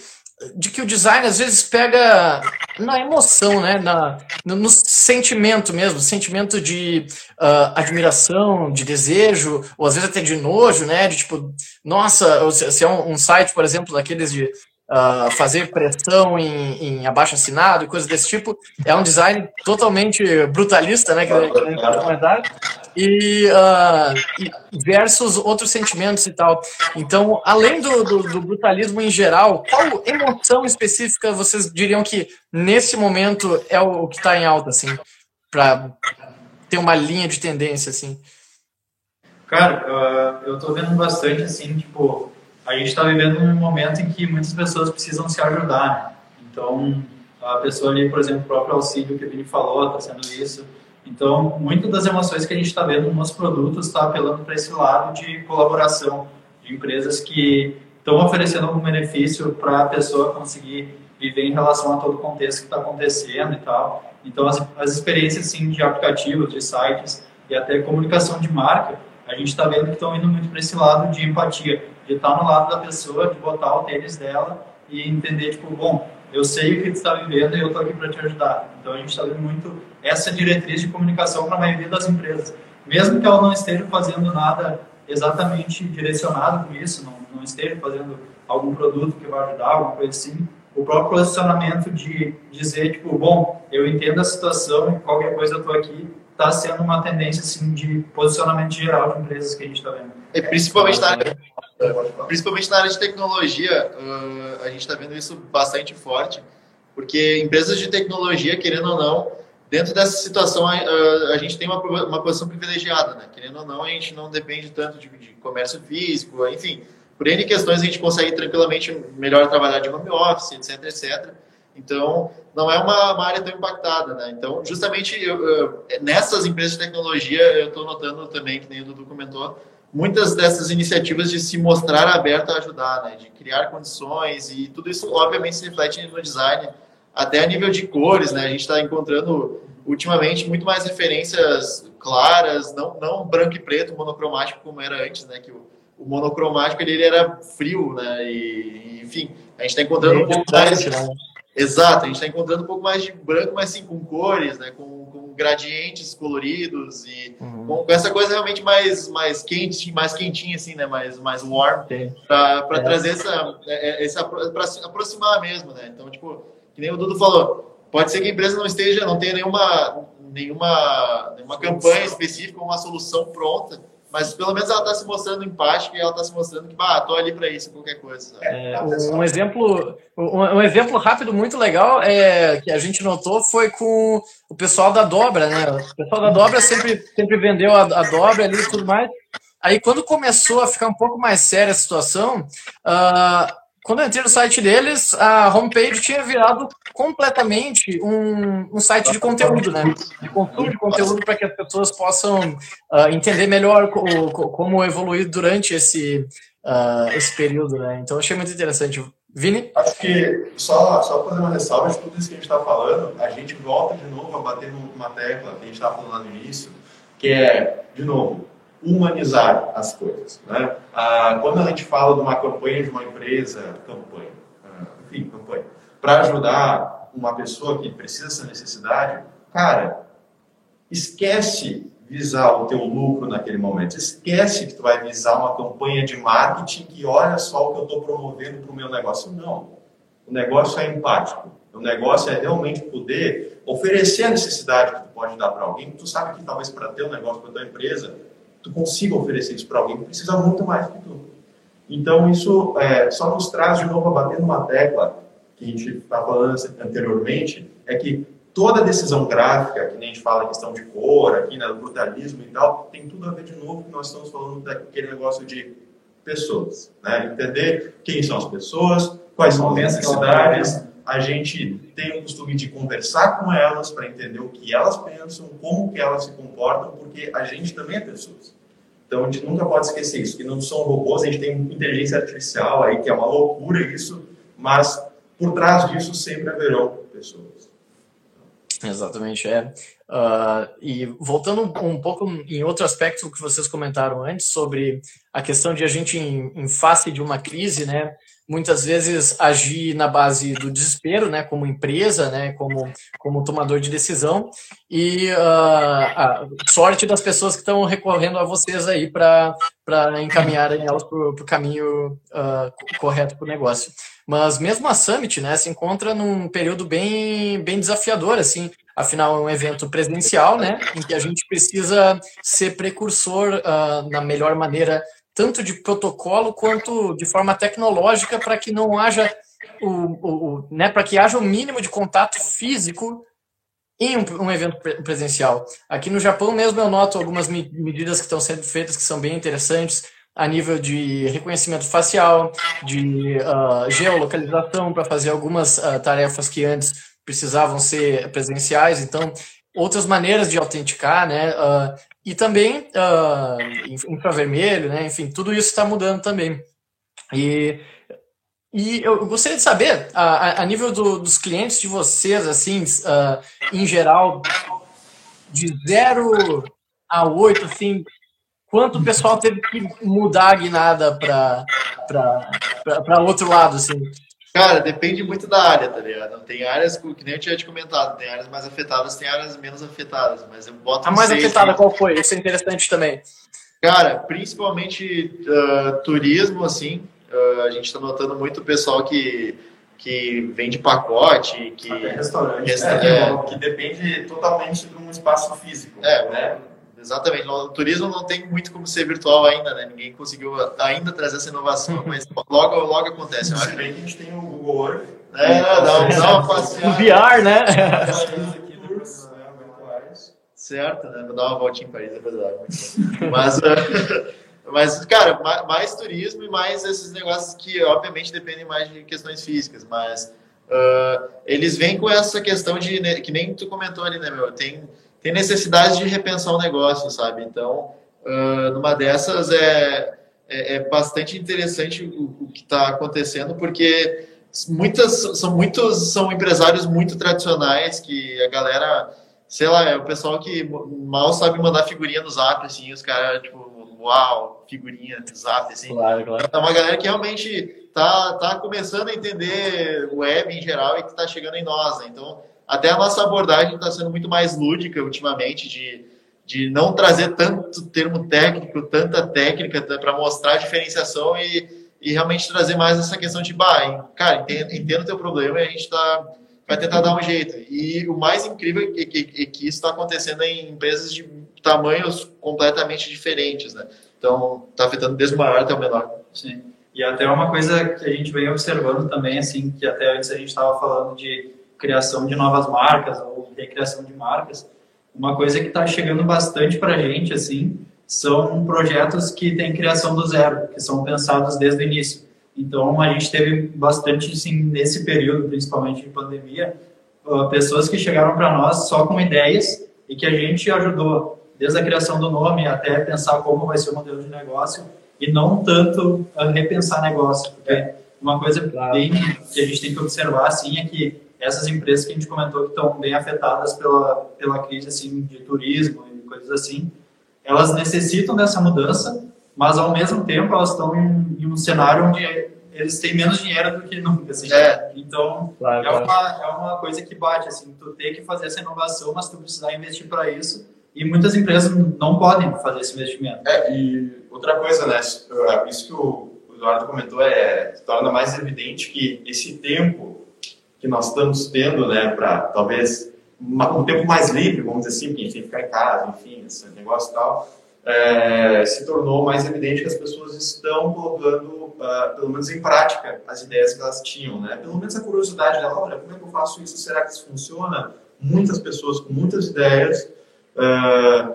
de que o design às vezes pega na emoção, né? Na, no, sentimento mesmo, sentimento de uh, admiração, de desejo, ou às vezes até de nojo, né? De tipo, nossa, se é um, um site, por exemplo, daqueles de uh, fazer pressão em, em abaixo assinado e coisas desse tipo. É um design totalmente brutalista, né? Que, que e, uh, e versus outros sentimentos e tal. Então, além do, do, do, brutalismo em geral, qual emoção específica vocês diriam que nesse momento é o, que está em alta, assim, para ter uma linha de tendência, assim? Cara, uh, eu estou vendo bastante, assim, tipo, a gente está vivendo um momento em que muitas pessoas precisam se ajudar. Né? Então, a pessoa ali, por exemplo, o próprio auxílio que a Vini falou, está sendo isso. Então, muitas das emoções que a gente está vendo nos produtos está apelando para esse lado de colaboração, de empresas que estão oferecendo algum benefício para a pessoa conseguir viver em relação a todo o contexto que está acontecendo e tal. Então, as, as experiências sim, de aplicativos, de sites, e até comunicação de marca, a gente está vendo que estão indo muito para esse lado de empatia, de estar tá no lado da pessoa, de botar o tênis dela e entender, tipo, bom, eu sei o que tu está vivendo e eu estou aqui para te ajudar. Então a gente está vendo muito essa diretriz de comunicação para a maioria das empresas. Mesmo que ela não esteja fazendo nada exatamente direcionado com isso, não, não esteja fazendo algum produto que vai ajudar, alguma coisa assim, o próprio posicionamento de dizer, tipo, bom, eu entendo a situação e qualquer coisa eu estou aqui, está sendo uma tendência assim, de posicionamento geral de empresas que a gente está vendo. É, principalmente, na área, principalmente na área de tecnologia, uh, a gente está vendo isso bastante forte, porque empresas de tecnologia, querendo ou não, dentro dessa situação uh, a gente tem uma, uma posição privilegiada, né? Querendo ou não, a gente não depende tanto de, de comércio físico, enfim, por N questões a gente consegue tranquilamente melhor trabalhar de home office, etc, etc. Então, não é uma, uma área tão impactada, né? Então, justamente eu, eu, nessas empresas de tecnologia, eu estou notando também, que nem o Dudu comentou, muitas dessas iniciativas de se mostrar aberto a ajudar, né? De criar condições e tudo isso, obviamente, se reflete no design, até a nível de cores, né? A gente está encontrando ultimamente muito mais referências claras, não, não branco e preto, monocromático como era antes, né? Que o, o monocromático ele, ele era frio, né? E, enfim, a gente está encontrando um pouco mais. Né? Exato, a gente está encontrando um pouco mais de branco, mas sim com cores, né? Com, com gradientes coloridos e uhum. com, com, essa coisa realmente mais, mais quente, mais quentinha, assim, né? Mais, mais warm, para é. trazer essa, é, é, essa para aproximar mesmo, né? Então, tipo, que nem o Dudu falou, pode ser que a empresa não esteja, não tenha nenhuma, nenhuma, nenhuma campanha específica, uma solução pronta, mas pelo menos ela está se mostrando empática e ela está se mostrando que, bah, tô ali para isso, qualquer coisa. É, um, exemplo, um, um, exemplo rápido muito legal é que a gente notou foi com o pessoal da dobra, né? O pessoal da dobra sempre, sempre vendeu a, a dobra ali e tudo mais. Aí quando começou a ficar um pouco mais séria a situação, uh, quando eu entrei no site deles, a homepage tinha virado completamente um, um site de conteúdo, né? De consumo de conteúdo para que as pessoas possam uh, entender melhor o, como evoluir durante esse, uh, esse período, né? Então, achei muito interessante. Vini? Acho que, só, só fazer uma ressalva de tudo isso que a gente está falando, a gente volta de novo a bater numa tecla que a gente estava falando lá no início, que é, de novo, humanizar as coisas. Né? Ah, quando a gente fala de uma campanha de uma empresa, campanha, ah, enfim, campanha, para ajudar uma pessoa que precisa dessa necessidade, cara, esquece visar o teu lucro naquele momento, esquece que tu vai visar uma campanha de marketing que olha só o que eu estou promovendo para o meu negócio. Não. O negócio é empático. O negócio é realmente poder oferecer a necessidade que tu pode dar para alguém. Tu sabe que talvez para ter um negócio, para tua empresa, tu consiga oferecer isso para alguém que precisa muito mais que tu. Então, isso é, só nos traz de novo a bater numa tecla que a gente está falando anteriormente, é que toda decisão gráfica, que nem a gente fala questão de cor, aqui, né, brutalismo e tal, tem tudo a ver de novo que nós estamos falando daquele negócio de pessoas. Né? Entender quem são as pessoas, quais são as necessidades. A gente tem o costume de conversar com elas para entender o que elas pensam, como que elas se comportam, porque a gente também é pessoas. Então, a gente nunca pode esquecer isso, que não são robôs, a gente tem inteligência artificial aí, que é uma loucura isso, mas por trás disso sempre haverão pessoas. Exatamente, é. Uh, e voltando um pouco em outro aspecto que vocês comentaram antes sobre a questão de a gente em, em face de uma crise, né, muitas vezes agir na base do desespero, né, como empresa, né, como, como tomador de decisão, e uh, sorte das pessoas que estão recorrendo a vocês aí para encaminharem elas para o caminho uh, correto para o negócio. Mas mesmo a Summit, né, se encontra num período bem, bem desafiador, assim, afinal é um evento presidencial, né, em que a gente precisa ser precursor uh, na melhor maneira tanto de protocolo quanto de forma tecnológica para que não haja o, o, o né, para que haja o mínimo de contato físico em um, um, evento presencial. Aqui no Japão mesmo eu noto algumas me medidas que estão sendo feitas que são bem interessantes a nível de reconhecimento facial, de uh, geolocalização para fazer algumas uh, tarefas que antes precisavam ser presenciais. Então, outras maneiras de autenticar, né? Uh, e também uh, infravermelho, né? Enfim, tudo isso está mudando também. E, e eu gostaria de saber, a, a nível do, dos clientes de vocês, assim, uh, em geral, de zero A8, assim, quanto o pessoal teve que mudar a guinada para outro lado, assim? Cara, depende muito da área, tá ligado? Tem áreas, que nem eu tinha te comentado, tem áreas mais afetadas, tem áreas menos afetadas, mas eu boto A mais afetada qual foi? Isso é interessante também. Cara, principalmente uh, turismo, assim, uh, a gente está notando muito o pessoal que, que vende pacote, que... Até restaurante, resta é, é, que depende totalmente de um espaço físico. É, né? Exatamente. O turismo não tem muito como ser virtual ainda, né? Ninguém conseguiu ainda trazer essa inovação, mas logo, logo acontece. Eu acho que a gente tem o Google Earth. É, dá, dá uma passeada. O VR, né? certo, né? Vou dar uma voltinha em Paris, é verdade. Mas, uh, mas, cara, mais turismo e mais esses negócios que, obviamente, dependem mais de questões físicas, mas uh, eles vêm com essa questão de, né, que nem tu comentou ali, né, meu? Tem tem necessidade de repensar o negócio, sabe? Então, uh, numa dessas é, é, é bastante interessante o, o que está acontecendo, porque muitas são muitos são empresários muito tradicionais que a galera, sei lá, é o pessoal que mal sabe mandar figurinha no Zap, assim, os caras tipo, uau, figurinha no Zap, assim. Claro, claro. É uma galera que realmente tá tá começando a entender o web em geral e que está chegando em nós, né? Então até a nossa abordagem está sendo muito mais lúdica ultimamente, de, de não trazer tanto termo técnico, tanta técnica para mostrar a diferenciação e, e realmente trazer mais essa questão de, bah, cara, entendo o teu problema e a gente está vai tentar dar um jeito. E o mais incrível é que, que, que isso está acontecendo em empresas de tamanhos completamente diferentes, né? Então, está afetando desde o maior até o menor. Sim. E até uma coisa que a gente vem observando também, assim, que até antes a gente estava falando de criação de novas marcas ou recriação de marcas, uma coisa que está chegando bastante para a gente, assim, são projetos que têm criação do zero, que são pensados desde o início. Então, a gente teve bastante, sim, nesse período, principalmente de pandemia, uh, pessoas que chegaram para nós só com ideias e que a gente ajudou, desde a criação do nome até pensar como vai ser o modelo de negócio e não tanto a repensar negócio. Porque uma coisa claro. bem que a gente tem que observar, assim, é que essas empresas que a gente comentou que estão bem afetadas pela, pela crise assim, de turismo e coisas assim, elas necessitam dessa mudança, mas ao mesmo tempo elas estão em, em um cenário onde eles têm menos dinheiro do que nunca. Assim, é. Então, claro, é, uma, é uma coisa que bate, assim, tu tem que fazer essa inovação, mas tu precisar investir para isso, e muitas empresas não podem fazer esse investimento. É, e outra coisa, né, isso que o Eduardo comentou é, torna mais evidente que esse tempo que nós estamos tendo, né, para talvez um tempo mais livre, vamos dizer assim, porque a gente tem que ficar em casa, enfim, esse negócio e tal, é, se tornou mais evidente que as pessoas estão colocando, uh, pelo menos em prática, as ideias que elas tinham, né? Pelo menos a curiosidade dela, olha, como é que eu faço isso? Será que isso funciona? Muitas pessoas com muitas ideias, uh,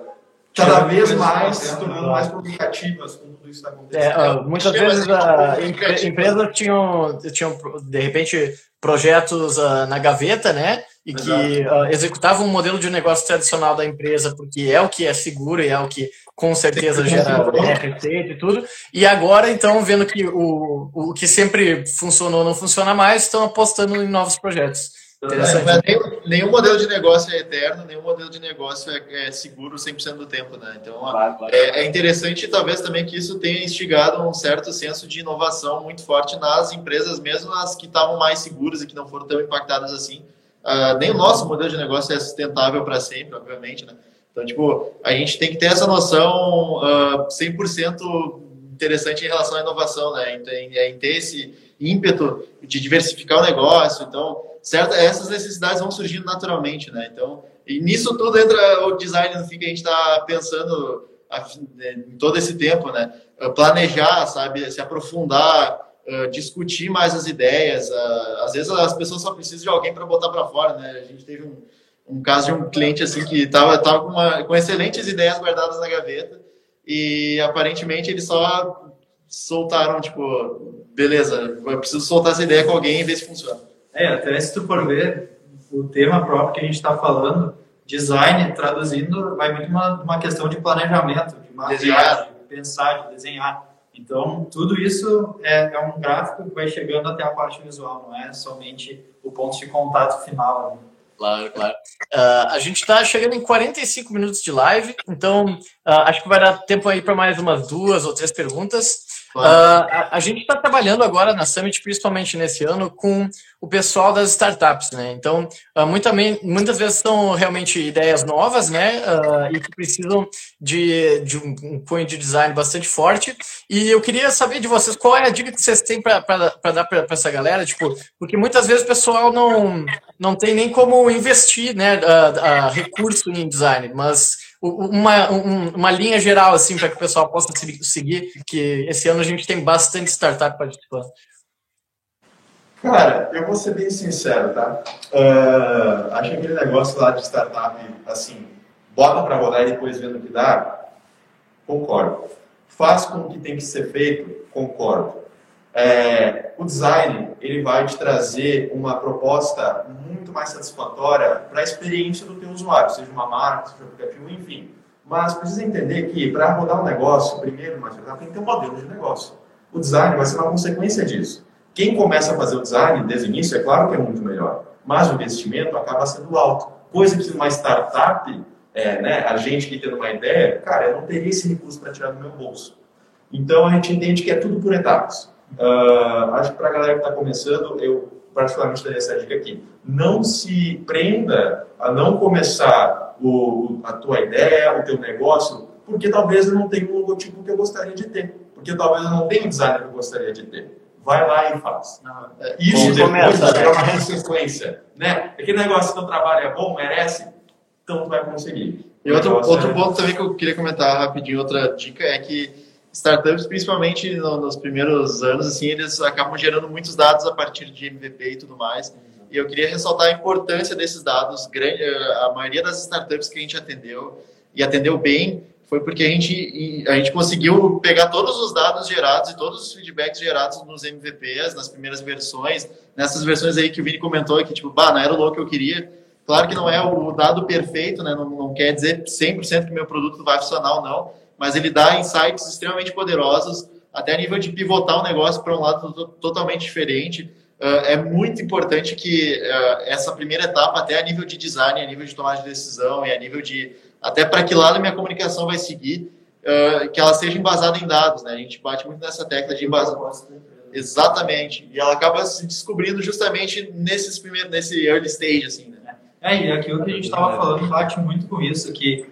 cada vez mais se tornando mais comunicativas com tudo isso que está acontecendo. É, uh, muitas vezes a empresa tinham, tinham, de repente, projetos uh, na gaveta, né? E Exato. que uh, executavam um modelo de negócio tradicional da empresa, porque é o que é seguro e é o que com certeza gera né, receita e tudo. E agora, então, vendo que o, o que sempre funcionou não funciona mais, estão apostando em novos projetos. É, nenhum, nenhum, modelo de negócio é eterno, nenhum modelo de negócio é, é seguro 100% do tempo, né? Então, claro, claro. É, é, interessante, talvez, também que isso tenha instigado um certo senso de inovação muito forte nas empresas, mesmo as que estavam mais seguras e que não foram tão impactadas assim. Uh, nem o nosso modelo de negócio é sustentável para sempre, obviamente, né? Então, tipo, a gente tem que ter essa noção uh, ah, 100% interessante em relação à inovação, né? Em, em ter esse ímpeto de diversificar o negócio, então certo? Essas necessidades vão surgindo naturalmente, né? Então, e nisso tudo entra o design no fim que a gente está pensando né, em todo esse tempo, né? Planejar, sabe? Se aprofundar, discutir mais as ideias. Às vezes as pessoas só precisam de alguém para botar para fora, né? A gente teve um, um caso de um cliente assim que estava tava com, com excelentes ideias guardadas na gaveta e aparentemente eles só soltaram, tipo, beleza, eu preciso soltar essa ideia com alguém e ver se funciona. É, até se tu for ver o tema próprio que a gente está falando, design, traduzindo, vai muito uma, uma questão de planejamento, de mapear, de pensar, de desenhar. Então, tudo isso é, é, um gráfico que vai chegando até a parte visual, não é somente o ponto de contato final. Claro, claro. Uh, a gente está chegando em 45 minutos de live, então uh, acho que vai dar tempo aí para mais umas duas ou três perguntas. Claro. Uh, a, a, gente está trabalhando agora na Summit, principalmente nesse ano, com o pessoal das startups, né? Então, uh, muita, muitas vezes são realmente ideias novas, né? Uh, e que precisam de, de um, um cunho de design bastante forte. E eu queria saber de vocês qual é a dica que vocês têm para dar para essa galera, tipo, porque muitas vezes o pessoal não, não tem nem como investir, né? recurso em design, mas uma, um, uma linha geral, assim, para que o pessoal possa seguir, que esse ano a gente tem bastante startup participando. Cara, eu vou ser bem sincero, tá? Uh, acho que aquele negócio lá de startup, assim, bota para rodar e depois vendo o que dá, concordo. Faz com o que tem que ser feito, concordo. É, o design ele vai te trazer uma proposta muito mais satisfatória para a experiência do teu usuário, seja uma marca, seja um aplicativo, enfim. Mas precisa entender que para rodar um negócio, primeiro, mas tem que ter um modelo de negócio. O design vai ser uma consequência disso. Quem começa a fazer o design desde o início, é claro que é muito melhor, mas o investimento acaba sendo alto. Coisa que uma startup, é, né, a gente que tem uma ideia, cara, eu não teria esse recurso para tirar do meu bolso. Então a gente entende que é tudo por etapas. Uh, acho que para a galera que está começando, eu particularmente daria essa dica aqui. Não se prenda a não começar o, a tua ideia, o teu negócio, porque talvez eu não tenha um logotipo que eu gostaria de ter. Porque talvez eu não tenha um design que eu gostaria de ter. Vai lá e faz. É, isso Bom, depois começa, é uma consequência. Né? Aquele negócio que o trabalho é bom, merece, então tu vai conseguir. E outro, outro é... ponto também que eu queria comentar rapidinho, outra dica, é que startups, principalmente no, nos primeiros anos, assim, eles acabam gerando muitos dados a partir de MVP e tudo mais. E eu queria ressaltar a importância desses dados. Grande, a maioria das startups que a gente atendeu e atendeu bem foi porque a gente, a gente conseguiu pegar todos os dados gerados e todos os feedbacks gerados nos MVPs, nas primeiras versões, nessas versões aí que o Vini comentou, que tipo, bah, não era o louco que eu queria. Claro que não é o dado perfeito, né? não, não quer dizer 100% que meu produto vai funcionar ou não, mas ele dá insights extremamente poderosos, até a nível de pivotar o negócio para um lado totalmente diferente. Uh, é muito importante que uh, essa primeira etapa, até a nível de design, a nível de tomada de decisão e a nível de até para que lado a minha comunicação vai seguir, uh, que ela seja embasada em dados, né? A gente bate muito nessa tecla de embasamento. Exatamente. E ela acaba se descobrindo justamente nesses primeiros, nesse early stage, assim, né? É, e aquilo que a gente estava falando bate muito com isso, que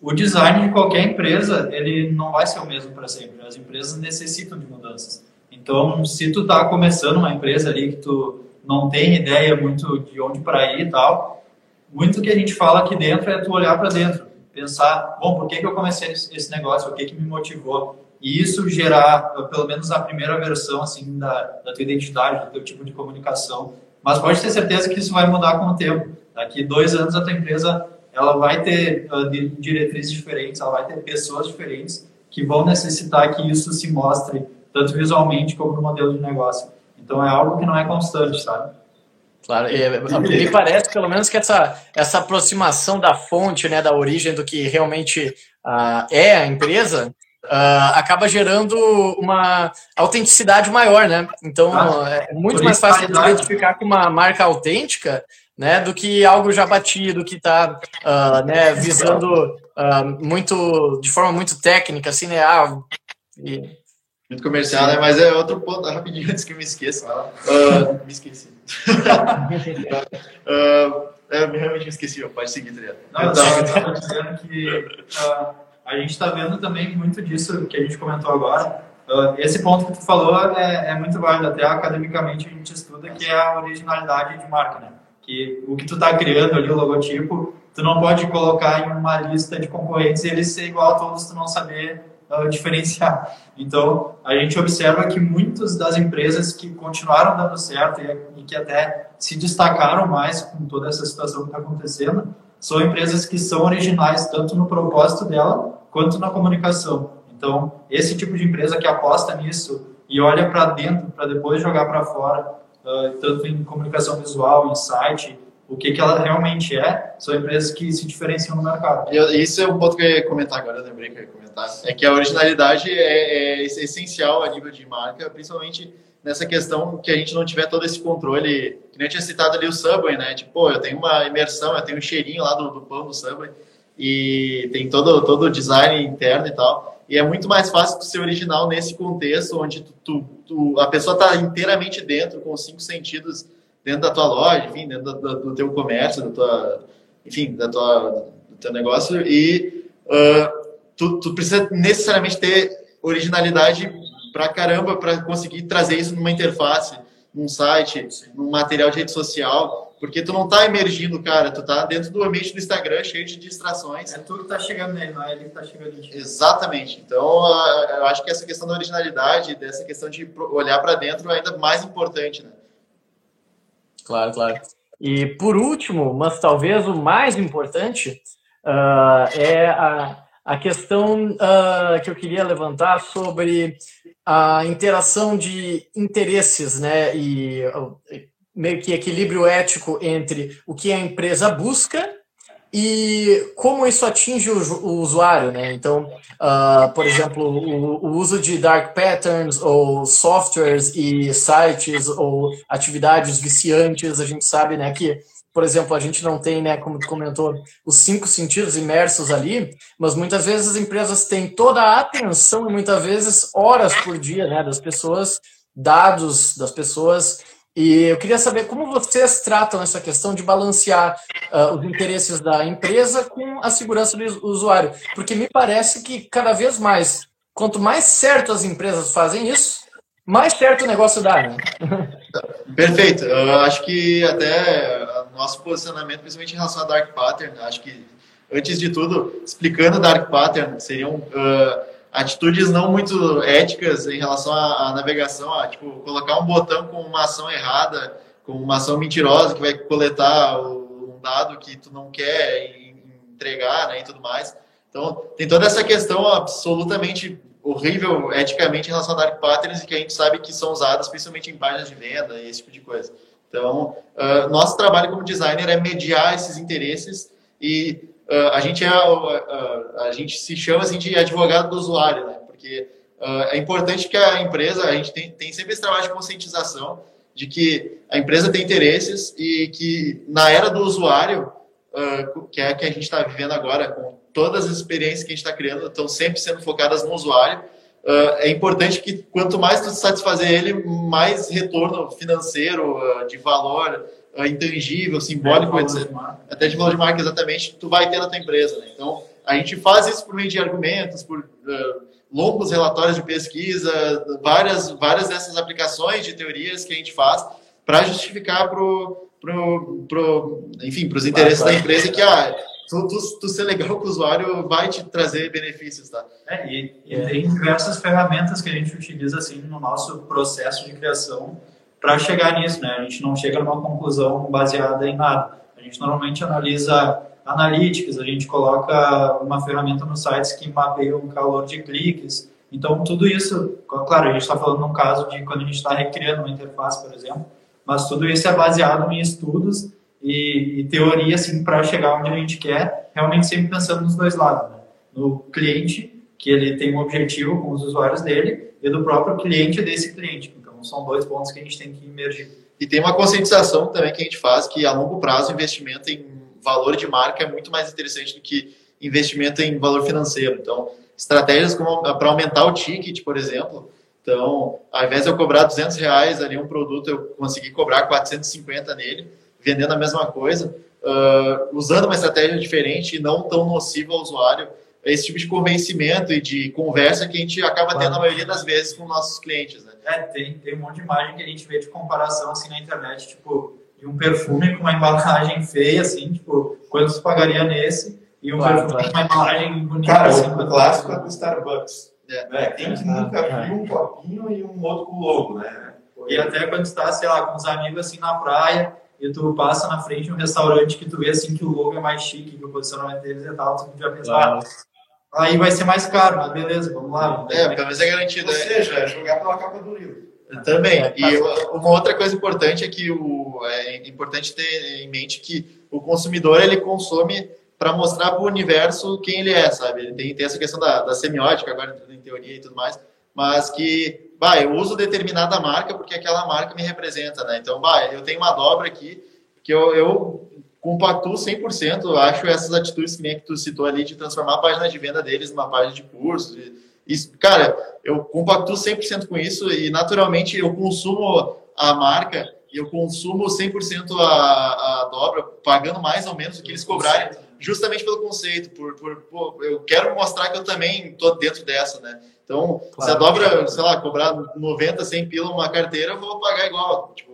o design de qualquer empresa, ele não vai ser o mesmo para sempre. As empresas necessitam de mudanças. Então, se tu está começando uma empresa ali que tu não tem ideia muito de onde para ir e tal, muito que a gente fala aqui dentro é tu olhar para dentro, pensar, bom, por que, que eu comecei esse negócio, o que, que me motivou? E isso gerar, pelo menos a primeira versão, assim, da, da tua identidade, do teu tipo de comunicação. Mas pode ter certeza que isso vai mudar com o tempo. Daqui dois anos a tua empresa ela vai ter uh, diretrizes diferentes, ela vai ter pessoas diferentes que vão necessitar que isso se mostre tanto visualmente como no modelo de negócio. Então é algo que não é constante, sabe? Claro, e, me parece pelo menos que essa, essa aproximação da fonte, né, da origem do que realmente uh, é a empresa, uh, acaba gerando uma autenticidade maior, né? Então ah, é muito mais fácil de identificar com uma marca autêntica né, do que algo já batido, que está uh, né, visando uh, muito, de forma muito técnica, assim, né, ah, e... Muito comercial, né, mas é outro ponto, rapidinho, antes que eu me esqueça, uh, me esqueci. Eu realmente me esqueci, pode seguir, Triano. Não, eu estava dizendo que a gente está vendo também muito disso que a gente comentou agora, esse ponto que tu falou é, é muito válido, até academicamente a gente estuda, que é a originalidade de marca, né? que o que tu está criando ali, o logotipo, tu não pode colocar em uma lista de concorrentes e ele ser igual a todos, tu não saber diferenciar. Então, a gente observa que muitas das empresas que continuaram dando certo e, e que até se destacaram mais com toda essa situação que está acontecendo, são empresas que são originais tanto no propósito dela quanto na comunicação. Então, esse tipo de empresa que aposta nisso e olha para dentro para depois jogar para fora uh, tanto em comunicação visual, em site, o que, que ela realmente é, são empresas que se diferenciam no mercado. Isso é um ponto que eu ia comentar agora, eu lembrei que eu ia comentar, é que a originalidade é, é essencial a nível de marca, principalmente nessa questão que a gente não tiver todo esse controle, que nem eu tinha citado ali o Subway, né? Tipo, pô, eu tenho uma imersão, eu tenho um cheirinho lá do, do pão do Subway e tem todo, todo o design interno e tal. E é muito mais fácil ser original nesse contexto onde tu, tu, tu a pessoa está inteiramente dentro, com os cinco sentidos dentro da tua loja, enfim, dentro do, do teu comércio, da tua, enfim, da tua, do teu negócio e uh, tu, tu precisa necessariamente ter originalidade pra caramba para conseguir trazer isso numa interface, num site, num material de rede social, porque tu não tá emergindo, cara, tu tá dentro do ambiente do Instagram cheio de distrações. É tudo que tá chegando nele, não é ele que tá chegando ti. Exatamente. Então, eu acho que essa questão da originalidade, dessa questão de olhar para dentro é ainda mais importante, né? Claro, claro. E por último, mas talvez o mais importante, uh, é a, a questão uh, que eu queria levantar sobre a interação de interesses, né, e meio que equilíbrio ético entre o que a empresa busca e como isso atinge o, o usuário, né? Então, uh, por exemplo, o, o, uso de dark patterns ou softwares e sites ou atividades viciantes, a gente sabe, né, que por exemplo, a gente não tem, né, como tu comentou, os cinco sentidos imersos ali, mas muitas vezes as empresas têm toda a atenção e muitas vezes horas por dia, né, das pessoas, dados das pessoas. E eu queria saber como vocês tratam essa questão de balancear uh, os interesses da empresa com a segurança do usuário, porque me parece que cada vez mais, quanto mais certo as empresas fazem isso, mais certo o negócio dá, né? Perfeito. Eu acho que até nosso posicionamento, principalmente em relação a Dark Pattern, acho que, antes de tudo, explicando Dark Pattern, seriam uh, atitudes não muito éticas em relação à, à navegação, a, tipo, colocar um botão com uma ação errada, com uma ação mentirosa que vai coletar o, um dado que tu não quer entregar, né, e tudo mais. Então, tem toda essa questão absolutamente horrível eticamente em relação a dark patterns e que a gente sabe que são usadas principalmente em páginas de venda e esse tipo de coisa. Então, uh, nosso trabalho como designer é mediar esses interesses e a gente é a gente se chama assim de advogado do usuário, né? Porque é importante que a empresa a gente tem, tem sempre esse trabalho de conscientização de que a empresa tem interesses e que na era do usuário que é a que a gente está vivendo agora com todas as experiências que a gente está criando estão sempre sendo focadas no usuário é importante que quanto mais tu satisfazer ele, mais retorno financeiro, de valor intangível, simbólico, é, de até de valor de marca, exatamente, tu vai ter na tua empresa. Né? Então, a gente faz isso por meio de argumentos, por longos relatórios de pesquisa, várias, várias dessas aplicações de teorias que a gente faz para justificar pro, pro, pro, enfim, para os interesses da empresa que ah, tu, tu, tu, ser legal com o usuário vai te trazer benefícios, tá? É, e, e é. tem diversas ferramentas que a gente utiliza assim no nosso processo de criação para chegar nisso, né? A gente não chega numa conclusão baseada em nada. A gente normalmente analisa analytics, a gente coloca uma ferramenta nos sites que mapeia o calor de cliques. Então, tudo isso, claro, a gente está falando num caso de quando a gente está recriando uma interface, por exemplo, mas tudo isso é baseado em estudos e, e teoria assim para chegar onde a gente quer, realmente sempre pensando nos dois lados, né? no cliente que ele tem um objetivo com os usuários dele e do próprio cliente desse cliente. São dois pontos que a gente tem que emergir. E tem uma conscientização também que a gente faz que a longo prazo o investimento em valor de marca é muito mais interessante do que investimento em valor financeiro. Então, estratégias como para aumentar o ticket, por exemplo. Então, ao invés de eu cobrar 200 reais ali um produto, eu consegui cobrar 450 nele vendendo a mesma coisa, uh, usando uma estratégia diferente e não tão nociva ao usuário. É esse tipo de convencimento e de conversa que a gente acaba tendo a maioria das vezes com nossos clientes. Né? É, tem, tem um monte de imagem que a gente vê de comparação assim na internet, tipo, de um perfume com uma embalagem feia, assim, tipo, quanto você pagaria nesse? E um claro, perfume claro. com uma embalagem bonita. Cara, assim, o clássico é do Starbucks. É. Né? Quem que nunca viu um copinho e um outro com logo, né? E até quando está, sei lá, com os amigos assim na praia, e tu passa na frente de um restaurante que tu vê assim que o logo é mais chique, que o posicionamento deles é tal, tu já pensa, ah, aí vai ser mais caro, mas beleza, vamos lá. é, pelo menos é garantido. Ou seja, é jogar pela capa do livro. Também. É, e uma outra coisa importante é que o, é importante ter em mente que o consumidor ele consome para mostrar para o universo quem ele é, sabe? Ele tem, tem essa questão da, da semiótica, agora em teoria e tudo mais, mas que bah, eu uso determinada marca porque aquela marca me representa, né? Então, bah, eu tenho uma dobra aqui que eu, eu compactuo 100%, acho essas atitudes que nem que tu citou ali de transformar a página de venda deles numa página de cursos. Isso, cara, eu compactuo 100% com isso e naturalmente eu consumo a marca eu consumo 100% a, a dobra, pagando mais ou menos o que eles cobrarem, justamente pelo conceito, por, por, por eu quero mostrar que eu também estou dentro dessa, né? Então, claro. se a dobra, sei lá, cobrar 90, 100 pila uma carteira, eu vou pagar igual, tipo,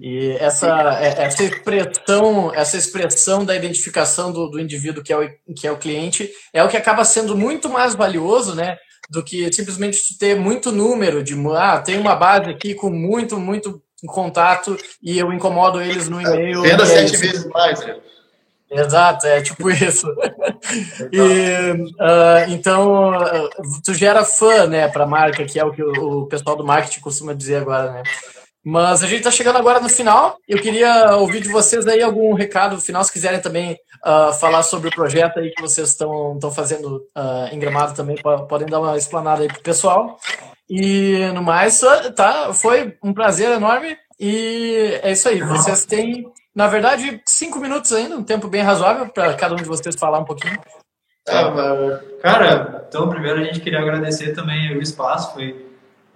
e essa, é, essa expressão, essa expressão da identificação do, do indivíduo que é, o, que é o cliente é o que acaba sendo muito mais valioso, né? Do que simplesmente ter muito número de ah, tem uma base aqui com muito, muito contato e eu incomodo eles no e-mail. Venda é sete vezes mais, né? Exato, é tipo isso. e, uh, então, uh, tu gera fã, né, para a marca, que é o que o, o, pessoal do marketing costuma dizer agora, né? Mas a gente está chegando agora no final. Eu queria ouvir de vocês aí algum recado final, se quiserem também uh, falar sobre o projeto aí que vocês estão fazendo em Gramado também, podem dar uma explanada aí pro pessoal. E no mais, tá, foi um prazer enorme. E é isso aí. Vocês têm, na verdade, cinco minutos ainda, um tempo bem razoável para cada um de vocês falar um pouquinho. É, cara, então primeiro a gente queria agradecer também o espaço, foi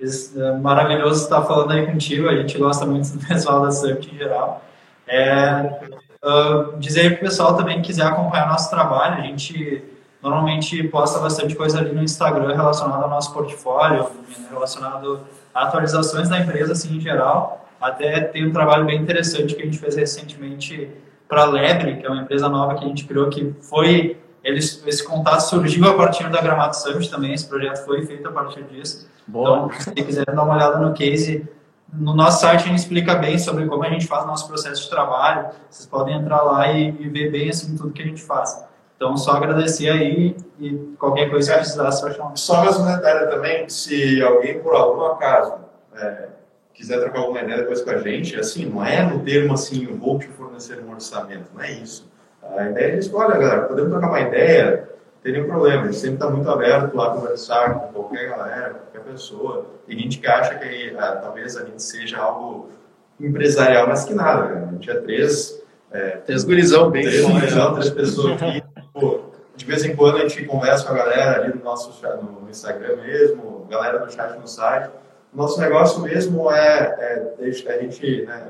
é, maravilhoso estar falando aí contigo, a gente gosta muito do pessoal da Summit em geral. É, uh, dizer para o pessoal também que quiser acompanhar nosso trabalho, a gente normalmente posta bastante coisa ali no Instagram relacionado ao nosso portfólio, relacionado a atualizações da empresa assim em geral. Até tem um trabalho bem interessante que a gente fez recentemente para a Lebre, que é uma empresa nova que a gente criou, que foi eles, esse contato surgiu a partir da Gramado Summit também, esse projeto foi feito a partir disso. Boa. Então, se quiser dar uma olhada no case, no nosso site a gente explica bem sobre como a gente faz nosso processo de trabalho. Vocês podem entrar lá e, e ver bem assim tudo que a gente faz. Então, só agradecer aí e qualquer coisa que precisar, só chamar. Só mais um detalhe também, se alguém, por algum acaso, é, quiser trocar alguma ideia depois com a gente, assim, não é no termo assim, eu vou te fornecer um orçamento, não é isso. A ideia é dizer, olha, galera, podemos trocar uma ideia, não tem nenhum problema, a gente sempre está muito aberto lá a conversar com qualquer galera, qualquer pessoa. Tem gente que acha que ah, talvez a gente seja algo empresarial, mas que nada, né? a gente é três... É, três gurizão bem três, gurizão, três pessoas aqui Pô, de vez em quando a gente conversa com a galera ali no nosso no Instagram mesmo, galera do chat no site. Nosso negócio mesmo é, é deixar, a gente né,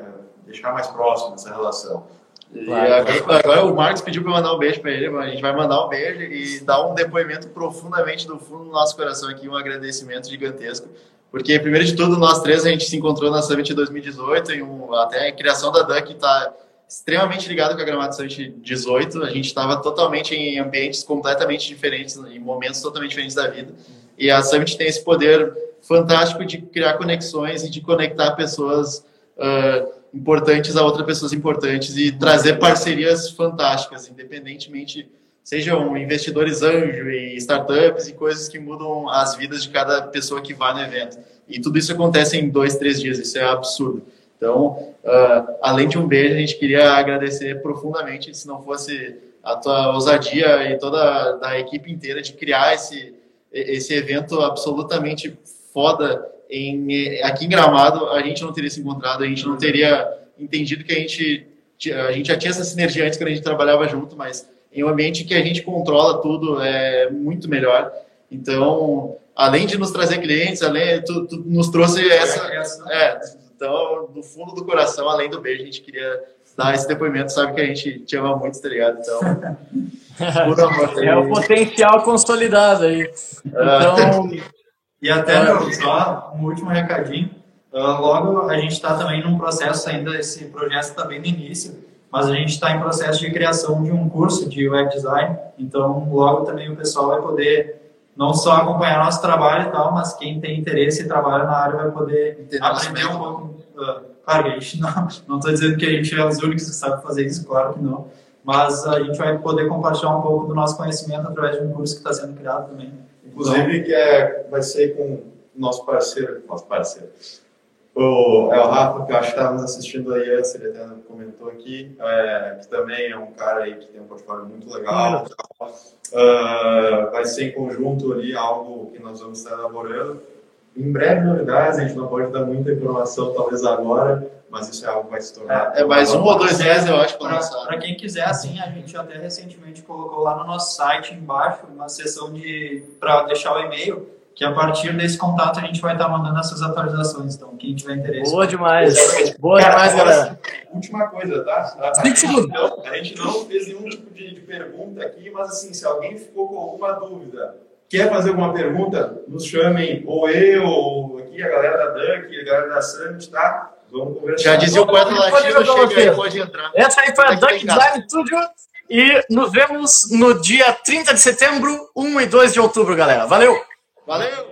deixar mais próximo essa relação. E agora, agora, o Marcos pediu para mandar um beijo para ele, a gente vai mandar um beijo e dar um depoimento profundamente do fundo do nosso coração aqui, um agradecimento gigantesco. Porque, primeiro de tudo, nós três a gente se encontrou na Summit 2018 e um, até a criação da Duck está extremamente ligado com a Gramado Summit 18. A gente estava totalmente em ambientes completamente diferentes, em momentos totalmente diferentes da vida. E a Summit tem esse poder fantástico de criar conexões e de conectar pessoas uh, importantes a outras pessoas importantes e trazer parcerias fantásticas, independentemente sejam investidores anjo e startups e coisas que mudam as vidas de cada pessoa que vai no evento. E tudo isso acontece em dois, três dias. Isso é absurdo. Então, uh, além de um beijo, a gente queria agradecer profundamente, se não fosse a tua ousadia e toda a equipe inteira de criar esse, esse evento absolutamente foda em, aqui em Gramado, a gente não teria se encontrado, a gente não teria entendido que a gente, a gente já tinha essa sinergia antes quando a gente trabalhava junto, mas em um ambiente que a gente controla tudo é muito melhor. Então, além de nos trazer clientes, além, tu, tu nos trouxe essa, é, então, do fundo do coração, além do beijo, a gente queria dar esse depoimento, sabe que a gente te ama muito, tá ligado? Então, é o potencial consolidado aí. Então, e até, meu, só um último recadinho. Uh, logo, a gente está também num processo ainda, esse projeto está bem no início, mas a gente está em processo de criação de um curso de web design, então logo também o pessoal vai poder não só acompanhar nosso trabalho e tal, mas quem tem interesse e trabalha na área vai poder aprender um pouco. Uh, claro que a gente não estou dizendo que a gente é os únicos que sabem fazer isso, claro que não, mas a gente vai poder compartilhar um pouco do nosso conhecimento através de um curso que está sendo criado também. Inclusive, então, que é, vai ser com o nosso parceiro, nosso parceiro, o, é o Rafa, que eu acho que estava nos assistindo aí antes, ele até comentou aqui, é, que também é um cara aí que tem um portfólio muito legal. Uh, vai ser em conjunto ali algo que nós vamos estar elaborando. em breve novidades, a gente não pode dar muita informação talvez agora, mas isso é algo que vai se tornar. É, é mais um ou dois meses, eu acho, para lançar. Para quem quiser, assim, a gente até recentemente colocou lá no nosso site embaixo uma seção de para deixar o e-mail que a partir desse contato a gente vai estar mandando essas atualizações. Então, quem tiver interesse. Boa demais. Boa Cara, demais, galera. Última coisa, tá? A, a, gente não, a gente não fez nenhum tipo de, de pergunta aqui, mas assim, se alguém ficou com alguma dúvida, quer fazer alguma pergunta, nos chamem, ou eu, ou aqui a galera da Dunk, a galera da Summit, tá? Já dizia o poeta latino, chega aí, pode entrar. Essa aí foi a Dunk Design Studio. E nos vemos no dia 30 de setembro, 1 e 2 de outubro, galera. Valeu! Valeu!